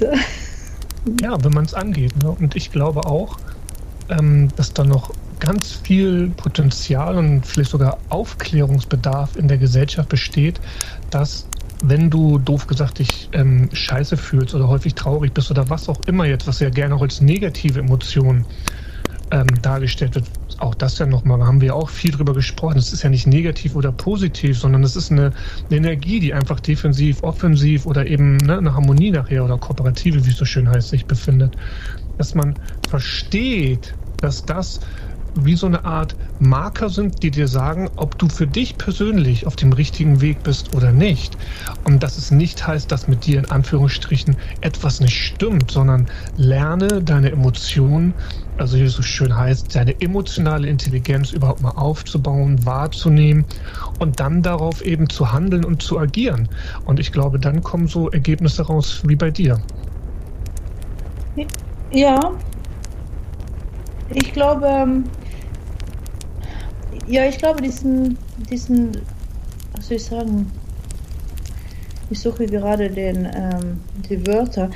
Ja, wenn man es angeht. Ne? Und ich glaube auch, ähm, dass da noch ganz viel Potenzial und vielleicht sogar Aufklärungsbedarf in der Gesellschaft besteht, dass wenn du doof gesagt dich ähm, scheiße fühlst oder häufig traurig bist oder was auch immer jetzt, was ja gerne auch als negative Emotion ähm, dargestellt wird, auch das ja nochmal, haben wir auch viel drüber gesprochen. Es ist ja nicht negativ oder positiv, sondern es ist eine, eine Energie, die einfach defensiv, offensiv oder eben ne, eine Harmonie nachher oder kooperative, wie es so schön heißt, sich befindet. Dass man versteht, dass das wie so eine Art Marker sind, die dir sagen, ob du für dich persönlich auf dem richtigen Weg bist oder nicht. Und dass es nicht heißt, dass mit dir in Anführungsstrichen etwas nicht stimmt, sondern lerne deine Emotionen, also wie es so schön heißt, deine emotionale Intelligenz überhaupt mal aufzubauen, wahrzunehmen und dann darauf eben zu handeln und zu agieren. Und ich glaube, dann kommen so Ergebnisse raus wie bei dir. Ja, ich glaube, ähm, ja, ich glaube, diesen, diesen, was soll ich sagen? Ich suche gerade den, ähm, die Wörter.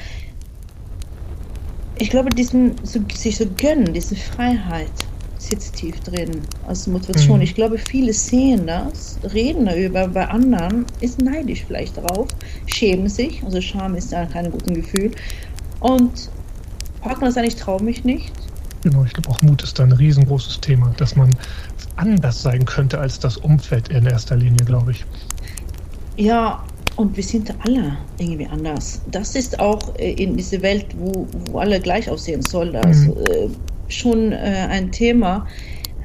Ich glaube, diesen, so, sich so gönnen, diese Freiheit sitzt tief drin als Motivation. Mhm. Ich glaube, viele sehen das, reden darüber, bei anderen ist neidisch vielleicht drauf, schämen sich, also Scham ist ja kein gutes Gefühl und packen das an, ich traue mich nicht. Genau, ich glaube auch Mut ist da ein riesengroßes Thema, dass man anders sein könnte als das Umfeld in erster Linie, glaube ich. Ja, und wir sind alle irgendwie anders. Das ist auch äh, in dieser Welt, wo, wo alle gleich aussehen sollen, also, mhm. äh, schon äh, ein Thema,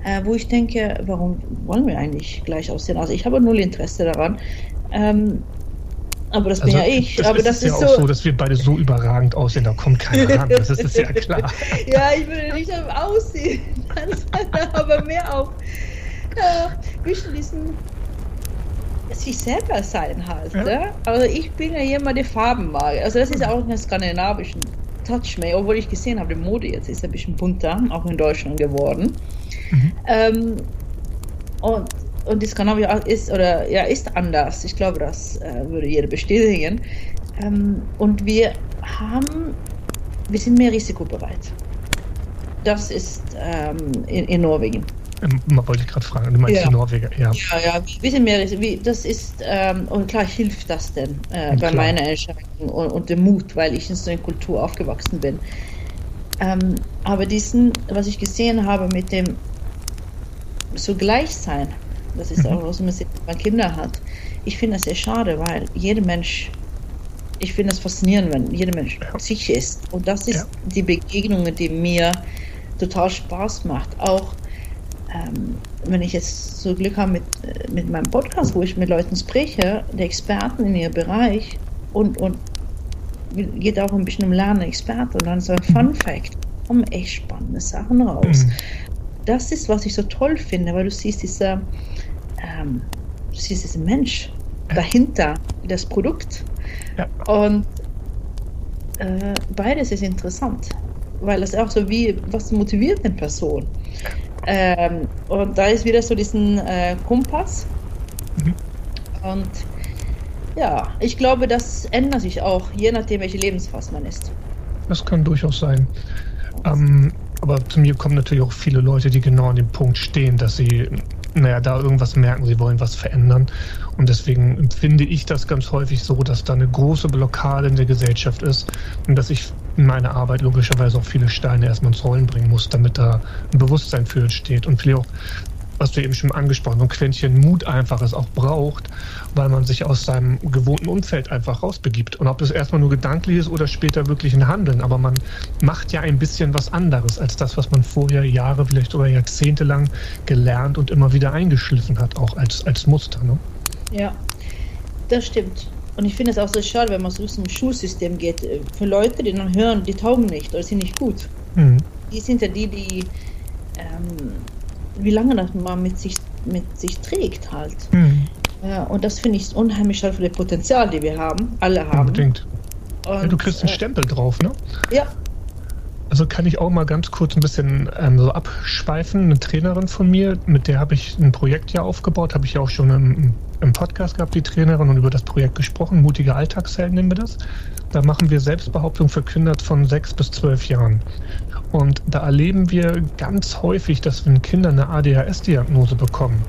äh, wo ich denke, warum wollen wir eigentlich gleich aussehen? Also ich habe null Interesse daran. Ähm, aber das also, bin ja ich. Das aber ist das ist ja auch so, dass wir beide so überragend aussehen, da kommt keiner ran. Das ist, ist ja (laughs) klar. ja, ich würde nicht auf Aussehen, (laughs) aber mehr auf ja, bisschen diesen sich selber sein halt. Ja. Ne? Also ich bin ja jemand, der Farben mag. Also das ist auch einen skandinavischen Touch mehr, obwohl ich gesehen habe, die Mode jetzt ist ein bisschen bunter, auch in Deutschland geworden. Mhm. Ähm, und und die Skandinavien ist oder ja ist anders. Ich glaube, das äh, würde jeder bestätigen. Ähm, und wir haben, wir sind mehr risikobereit. Das ist ähm, in, in, Norwegen. Ähm, wollte ich gerade fragen, du meinst ja. die Norweger, ja. Ja, ja, wir sind mehr, wie, das ist, ähm, und klar hilft das denn äh, bei meiner Entscheidung und, und, dem Mut, weil ich in so einer Kultur aufgewachsen bin. Ähm, aber diesen, was ich gesehen habe mit dem so gleich sein, das ist auch, was man sieht, wenn man Kinder hat. Ich finde das sehr schade, weil jeder Mensch, ich finde es faszinierend, wenn jeder Mensch ja. sich ist. Und das ist ja. die Begegnung, die mir total Spaß macht. Auch ähm, wenn ich jetzt so Glück habe mit, äh, mit meinem Podcast, wo ich mit Leuten spreche, die Experten in ihrem Bereich und, und geht auch ein bisschen um Lernen, Experten und dann so ein Fun Fact, kommen echt spannende Sachen raus. Mhm das ist, was ich so toll finde, weil du siehst dieser, ähm, du siehst diesen Mensch dahinter, das Produkt. Ja. Und äh, beides ist interessant, weil das auch so wie, was motiviert eine Person? Ähm, und da ist wieder so diesen äh, Kompass. Mhm. Und ja, ich glaube, das ändert sich auch, je nachdem, welche Lebensphase man ist. Das kann durchaus sein. Ähm, aber zu mir kommen natürlich auch viele Leute, die genau an dem Punkt stehen, dass sie, naja, da irgendwas merken, sie wollen was verändern. Und deswegen empfinde ich das ganz häufig so, dass da eine große Blockade in der Gesellschaft ist und dass ich in meiner Arbeit logischerweise auch viele Steine erstmal ins Rollen bringen muss, damit da ein Bewusstsein für entsteht und vielleicht auch was du eben schon angesprochen hast, ein Quäntchen Mut einfach es auch braucht, weil man sich aus seinem gewohnten Umfeld einfach rausbegibt. Und ob das erstmal nur gedanklich ist oder später wirklich ein Handeln, aber man macht ja ein bisschen was anderes als das, was man vorher Jahre, vielleicht sogar Jahrzehnte lang gelernt und immer wieder eingeschliffen hat, auch als, als Muster. Ne? Ja, das stimmt. Und ich finde es auch so schade, wenn man so zum Schulsystem geht. Für Leute, die dann hören, die taugen nicht oder sind nicht gut. Mhm. Die sind ja die, die ähm, wie lange das man mit sich, mit sich trägt halt. Mhm. Ja, und das finde ich unheimlich schade für das Potenzial, die wir haben, alle haben. Unbedingt. Und, ja, du kriegst einen äh, Stempel drauf, ne? Ja. Also kann ich auch mal ganz kurz ein bisschen ähm, so abschweifen. Eine Trainerin von mir, mit der habe ich ein Projekt ja aufgebaut, habe ich ja auch schon im, im Podcast gehabt, die Trainerin, und über das Projekt gesprochen. Mutige Alltagshelden nennen wir das. Da machen wir Selbstbehauptung für Kinder von sechs bis zwölf Jahren. Und da erleben wir ganz häufig, dass wenn Kinder eine ADHS-Diagnose bekommen,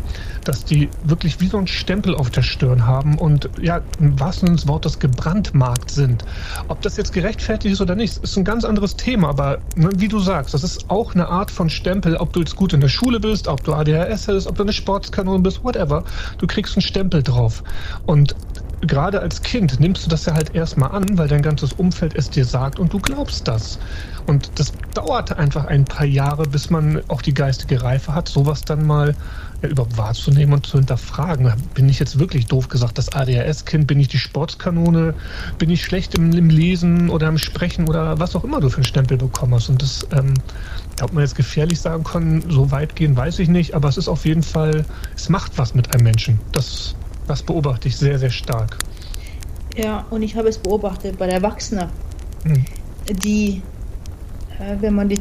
dass die wirklich wie so ein Stempel auf der Stirn haben und ja, im wahrsten Sinne des Wortes gebrandmarkt sind. Ob das jetzt gerechtfertigt ist oder nicht, ist ein ganz anderes Thema. Aber ne, wie du sagst, das ist auch eine Art von Stempel, ob du jetzt gut in der Schule bist, ob du ADHS hast, ob du eine Sportskanone bist, whatever. Du kriegst einen Stempel drauf. Und gerade als Kind nimmst du das ja halt erstmal an, weil dein ganzes Umfeld es dir sagt und du glaubst das. Und das dauert einfach ein paar Jahre, bis man auch die geistige Reife hat, sowas dann mal ja, überhaupt wahrzunehmen und zu hinterfragen. Bin ich jetzt wirklich doof gesagt das ADHS-Kind? Bin ich die Sportskanone? Bin ich schlecht im, im, Lesen oder im Sprechen oder was auch immer du für einen Stempel bekommen hast? Und das, ähm, ob man jetzt gefährlich sagen kann, so weit gehen, weiß ich nicht, aber es ist auf jeden Fall, es macht was mit einem Menschen. Das das beobachte ich sehr, sehr stark. Ja, und ich habe es beobachtet bei Erwachsenen, hm. die, äh, wenn man die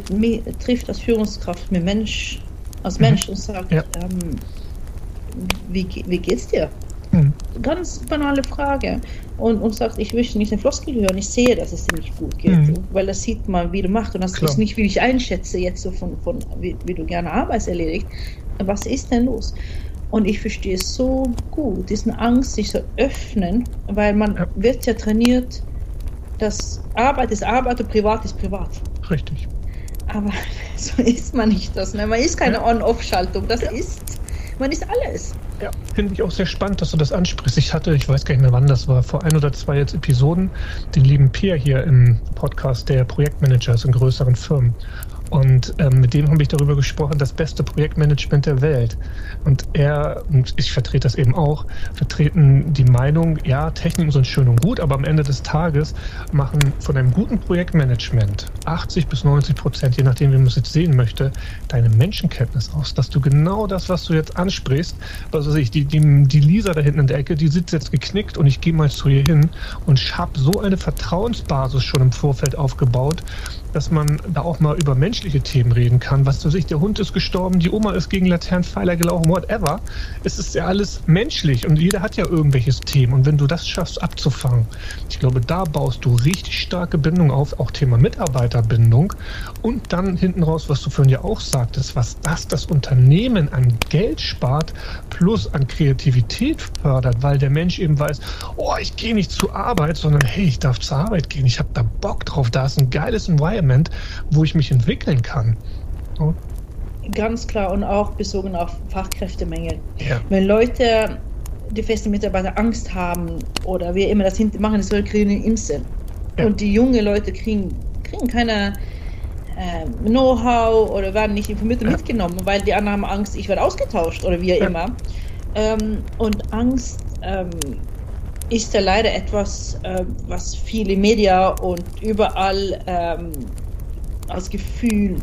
trifft als Führungskraft mit Mensch, als mhm. Mensch und sagt, ja. ähm, wie, wie geht's dir? Mhm. Ganz banale Frage. Und, und sagt, ich möchte nicht den Floskel hören, ich sehe, dass es dir nicht gut geht. Mhm. Weil das sieht man, wie du machst. Und das Klar. ist nicht, wie ich einschätze, jetzt so von, von wie, wie du gerne Arbeit erledigt. Was ist denn los? Und ich verstehe so gut diesen Angst, sich zu öffnen, weil man ja. wird ja trainiert, dass Arbeit ist Arbeit und Privat ist Privat. Richtig. Aber (laughs) so ist man nicht das. Ne? Man ist keine ja. On-Off-Schaltung. Das ja. ist, man ist alles. Ja, finde ich auch sehr spannend, dass du das ansprichst. Ich hatte, ich weiß gar nicht mehr wann das war, vor ein oder zwei jetzt Episoden, den lieben Pierre hier im Podcast, der Projektmanager ist in größeren Firmen. Und ähm, mit dem habe ich darüber gesprochen, das beste Projektmanagement der Welt. Und er, und ich vertrete das eben auch, vertreten die Meinung, ja, Techniken sind schön und gut, aber am Ende des Tages machen von einem guten Projektmanagement 80 bis 90 Prozent, je nachdem, wie man es jetzt sehen möchte, deine Menschenkenntnis aus. Dass du genau das, was du jetzt ansprichst, was weiß ich, die, die, die Lisa da hinten in der Ecke, die sitzt jetzt geknickt und ich gehe mal zu ihr hin und habe so eine Vertrauensbasis schon im Vorfeld aufgebaut, dass man da auch mal über menschliche Themen reden kann. Was weiß ich, der Hund ist gestorben, die Oma ist gegen Laternenpfeiler gelaufen, whatever. Es ist ja alles menschlich und jeder hat ja irgendwelches Themen. Und wenn du das schaffst abzufangen, ich glaube, da baust du richtig starke Bindung auf, auch Thema Mitarbeiterbindung. Und dann hinten raus, was du vorhin ja auch sagtest, was das das Unternehmen an Geld spart, plus an Kreativität fördert, weil der Mensch eben weiß, oh, ich gehe nicht zur Arbeit, sondern hey, ich darf zur Arbeit gehen, ich habe da Bock drauf, da ist ein geiles Environment Environment, wo ich mich entwickeln kann. So. Ganz klar und auch bezogen auf Fachkräftemängel. Ja. Wenn Leute, die festen Mitarbeiter Angst haben oder wie immer das machen, das soll kriegen eine Insel. Ja. Und die jungen Leute kriegen, kriegen keine äh, Know-how oder werden nicht informiert und ja. mitgenommen, weil die anderen haben Angst, ich werde ausgetauscht oder wie immer. Ähm, und Angst ähm, ist ja leider etwas, äh, was viele Media und überall ähm, als Gefühl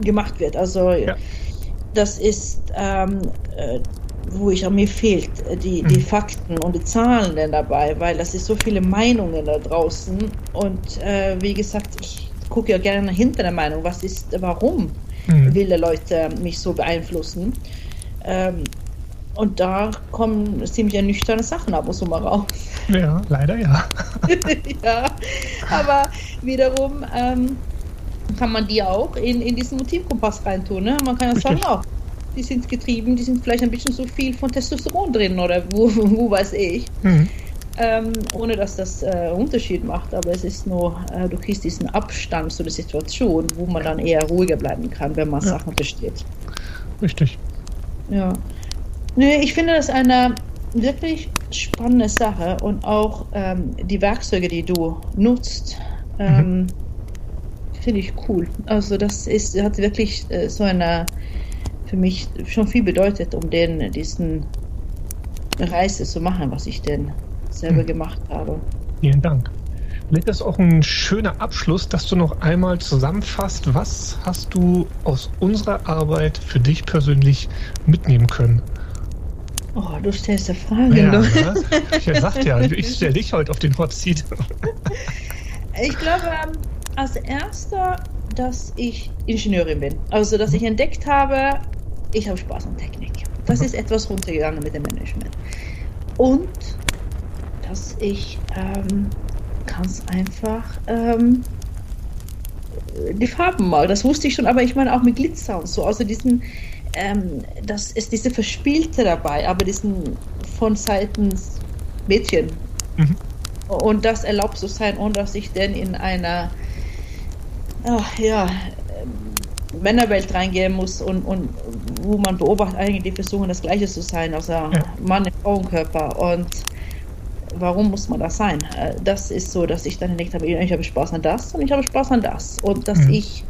gemacht wird. Also ja. das ist, ähm, äh, wo ich an mir fehlt, äh, die, die mhm. Fakten und die Zahlen denn dabei, weil das ist so viele Meinungen da draußen und äh, wie gesagt, ich gucke ja gerne hinter der Meinung, was ist, warum mhm. will der Leute mich so beeinflussen. Ähm, und da kommen ziemlich ernüchternde Sachen ab und zu mal raus. Ja, leider ja. (laughs) ja, aber wiederum ähm, kann man die auch in, in diesen Motivkompass reintun. Ne? Man kann ja sagen, ja, die sind getrieben, die sind vielleicht ein bisschen zu viel von Testosteron drin oder wo, wo weiß ich. Mhm. Ähm, ohne dass das äh, Unterschied macht, aber es ist nur, äh, du kriegst diesen Abstand zu der Situation, wo man dann eher ruhiger bleiben kann, wenn man ja. Sachen versteht. Richtig. Ja. Nee, ich finde das eine wirklich spannende Sache und auch ähm, die Werkzeuge, die du nutzt, ähm, mhm. finde ich cool. Also das ist, hat wirklich äh, so eine für mich schon viel bedeutet, um den diesen Reise zu machen, was ich denn selber mhm. gemacht habe. Vielen Dank. Vielleicht ist auch ein schöner Abschluss, dass du noch einmal zusammenfasst, was hast du aus unserer Arbeit für dich persönlich mitnehmen können? Oh, du stellst ja Fragen. (laughs) Ja, ne? Ich sag ja, ich stelle dich heute auf den Hot Seat. (laughs) ich glaube, ähm, als erster, dass ich Ingenieurin bin. Also, dass ich entdeckt habe, ich habe Spaß an Technik. Das ist etwas runtergegangen mit dem Management. Und dass ich ähm, kannst einfach ähm, die Farben mal. Das wusste ich schon, aber ich meine auch mit Glitzer und so. Also diesen, ähm, das ist diese Verspielte dabei, aber diesen von Seiten Mädchen. Mhm. Und das erlaubt so sein, ohne dass ich denn in einer ach, ja, Männerwelt reingehen muss und, und wo man beobachtet, eigentlich die versuchen das Gleiche zu sein, also ja. Mann im Frauenkörper. Und warum muss man das sein? Äh, das ist so, dass ich dann entdeckt habe, ich habe Spaß an das und ich habe Spaß an das. Und dass mhm. ich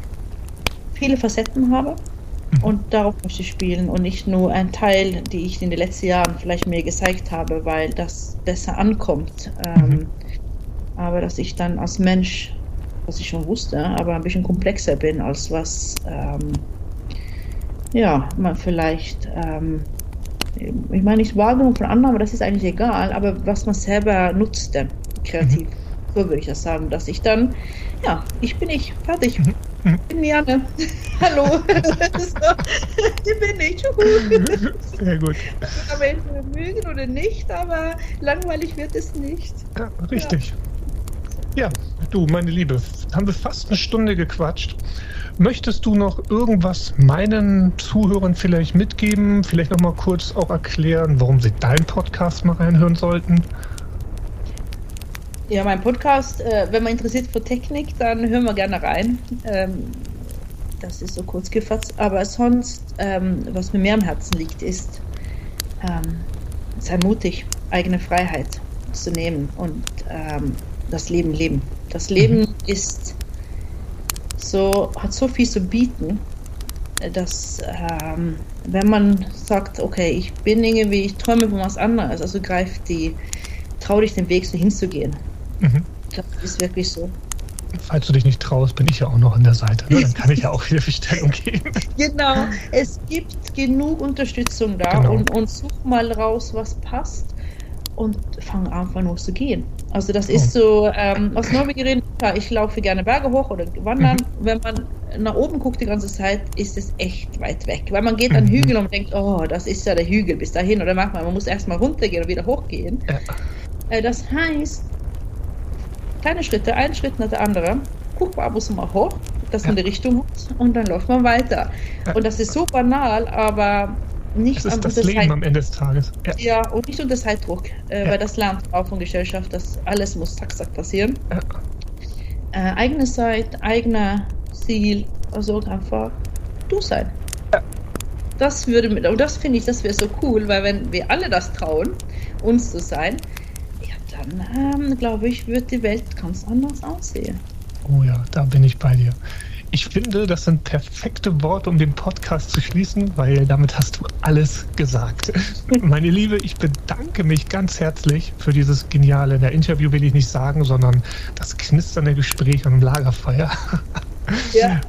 viele Facetten habe. (laughs) und darauf möchte ich spielen und nicht nur ein Teil, die ich in den letzten Jahren vielleicht mir gezeigt habe, weil das besser ankommt. Ähm, mhm. aber dass ich dann als Mensch, was ich schon wusste, aber ein bisschen komplexer bin, als was ähm, ja, man vielleicht ähm, ich meine nicht Wahrnehmung von anderen, aber das ist eigentlich egal, aber was man selber nutzt dann kreativ. Mhm. So würde ich das sagen, dass ich dann, ja, ich bin ich, fertig. Mhm. Ich bin Janne. Hallo. (laughs) hier bin ich. Sehr gut. Aber entweder mögen oder nicht, aber langweilig wird es nicht. Ja, richtig. Ja. ja, du, meine Liebe, haben wir fast eine Stunde gequatscht. Möchtest du noch irgendwas meinen Zuhörern vielleicht mitgeben? Vielleicht noch mal kurz auch erklären, warum sie deinen Podcast mal reinhören sollten? Ja, mein Podcast, äh, wenn man interessiert für Technik, dann hören wir gerne rein. Ähm, das ist so kurz gefasst. Aber sonst, ähm, was mir mehr am Herzen liegt, ist, ähm, sei mutig, eigene Freiheit zu nehmen und ähm, das Leben leben. Das Leben mhm. ist so, hat so viel zu bieten, dass ähm, wenn man sagt, okay, ich bin irgendwie, ich träume von was anderes, also greif die, trau dich den Weg so hinzugehen. Mhm. Das ist wirklich so. Falls du dich nicht traust, bin ich ja auch noch an der Seite. Ne? Dann kann ich ja auch Hilfestellung geben. (laughs) Genau, es gibt genug Unterstützung da genau. und, und such mal raus, was passt und fang einfach nur zu gehen. Also das ist oh. so, ähm, aus Norwegerin, ich laufe gerne Berge hoch oder wandern. Mhm. Wenn man nach oben guckt die ganze Zeit, ist es echt weit weg. Weil man geht an mhm. Hügel und denkt, oh, das ist ja der Hügel bis dahin. Oder manchmal, man muss erstmal runtergehen und wieder hochgehen. Ja. Äh, das heißt, kleine Schritte, ein Schritt nach der andere. Guck mal ab und zu mal hoch, dass man die Richtung hat und dann läuft man weiter. Und das ist so banal, aber nicht das ist das Leben Zeit, am Ende des Tages. Ja, ja und nicht unter Zeitdruck, äh, ja. weil das lernt auch von Gesellschaft, dass alles muss zack, zack passieren. Ja. Äh, eigene Zeit, eigener Ziel, also einfach du sein. Ja. Das würde mit, und das finde ich, das wäre so cool, weil wenn wir alle das trauen, uns zu sein, dann ähm, glaube ich, wird die Welt ganz anders aussehen. Oh ja, da bin ich bei dir. Ich finde, das sind perfekte Worte, um den Podcast zu schließen, weil damit hast du alles gesagt. (laughs) Meine Liebe, ich bedanke mich ganz herzlich für dieses geniale, der Interview will ich nicht sagen, sondern das knisternde Gespräch am Lagerfeuer. (laughs) Ja,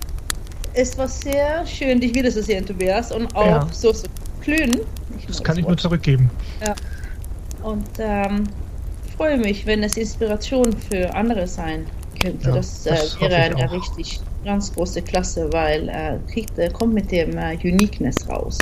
es war sehr schön, dich wiederzusehen, Tobias, und auch ja. so zu klönen. Das kann das ich nur zurückgeben. Ja. Und ähm, freue mich, wenn es Inspiration für andere sein könnte. Ja, das, äh, das wäre eine richtig ganz große Klasse, weil äh, kriegt, kommt mit dem äh, Uniqueness raus.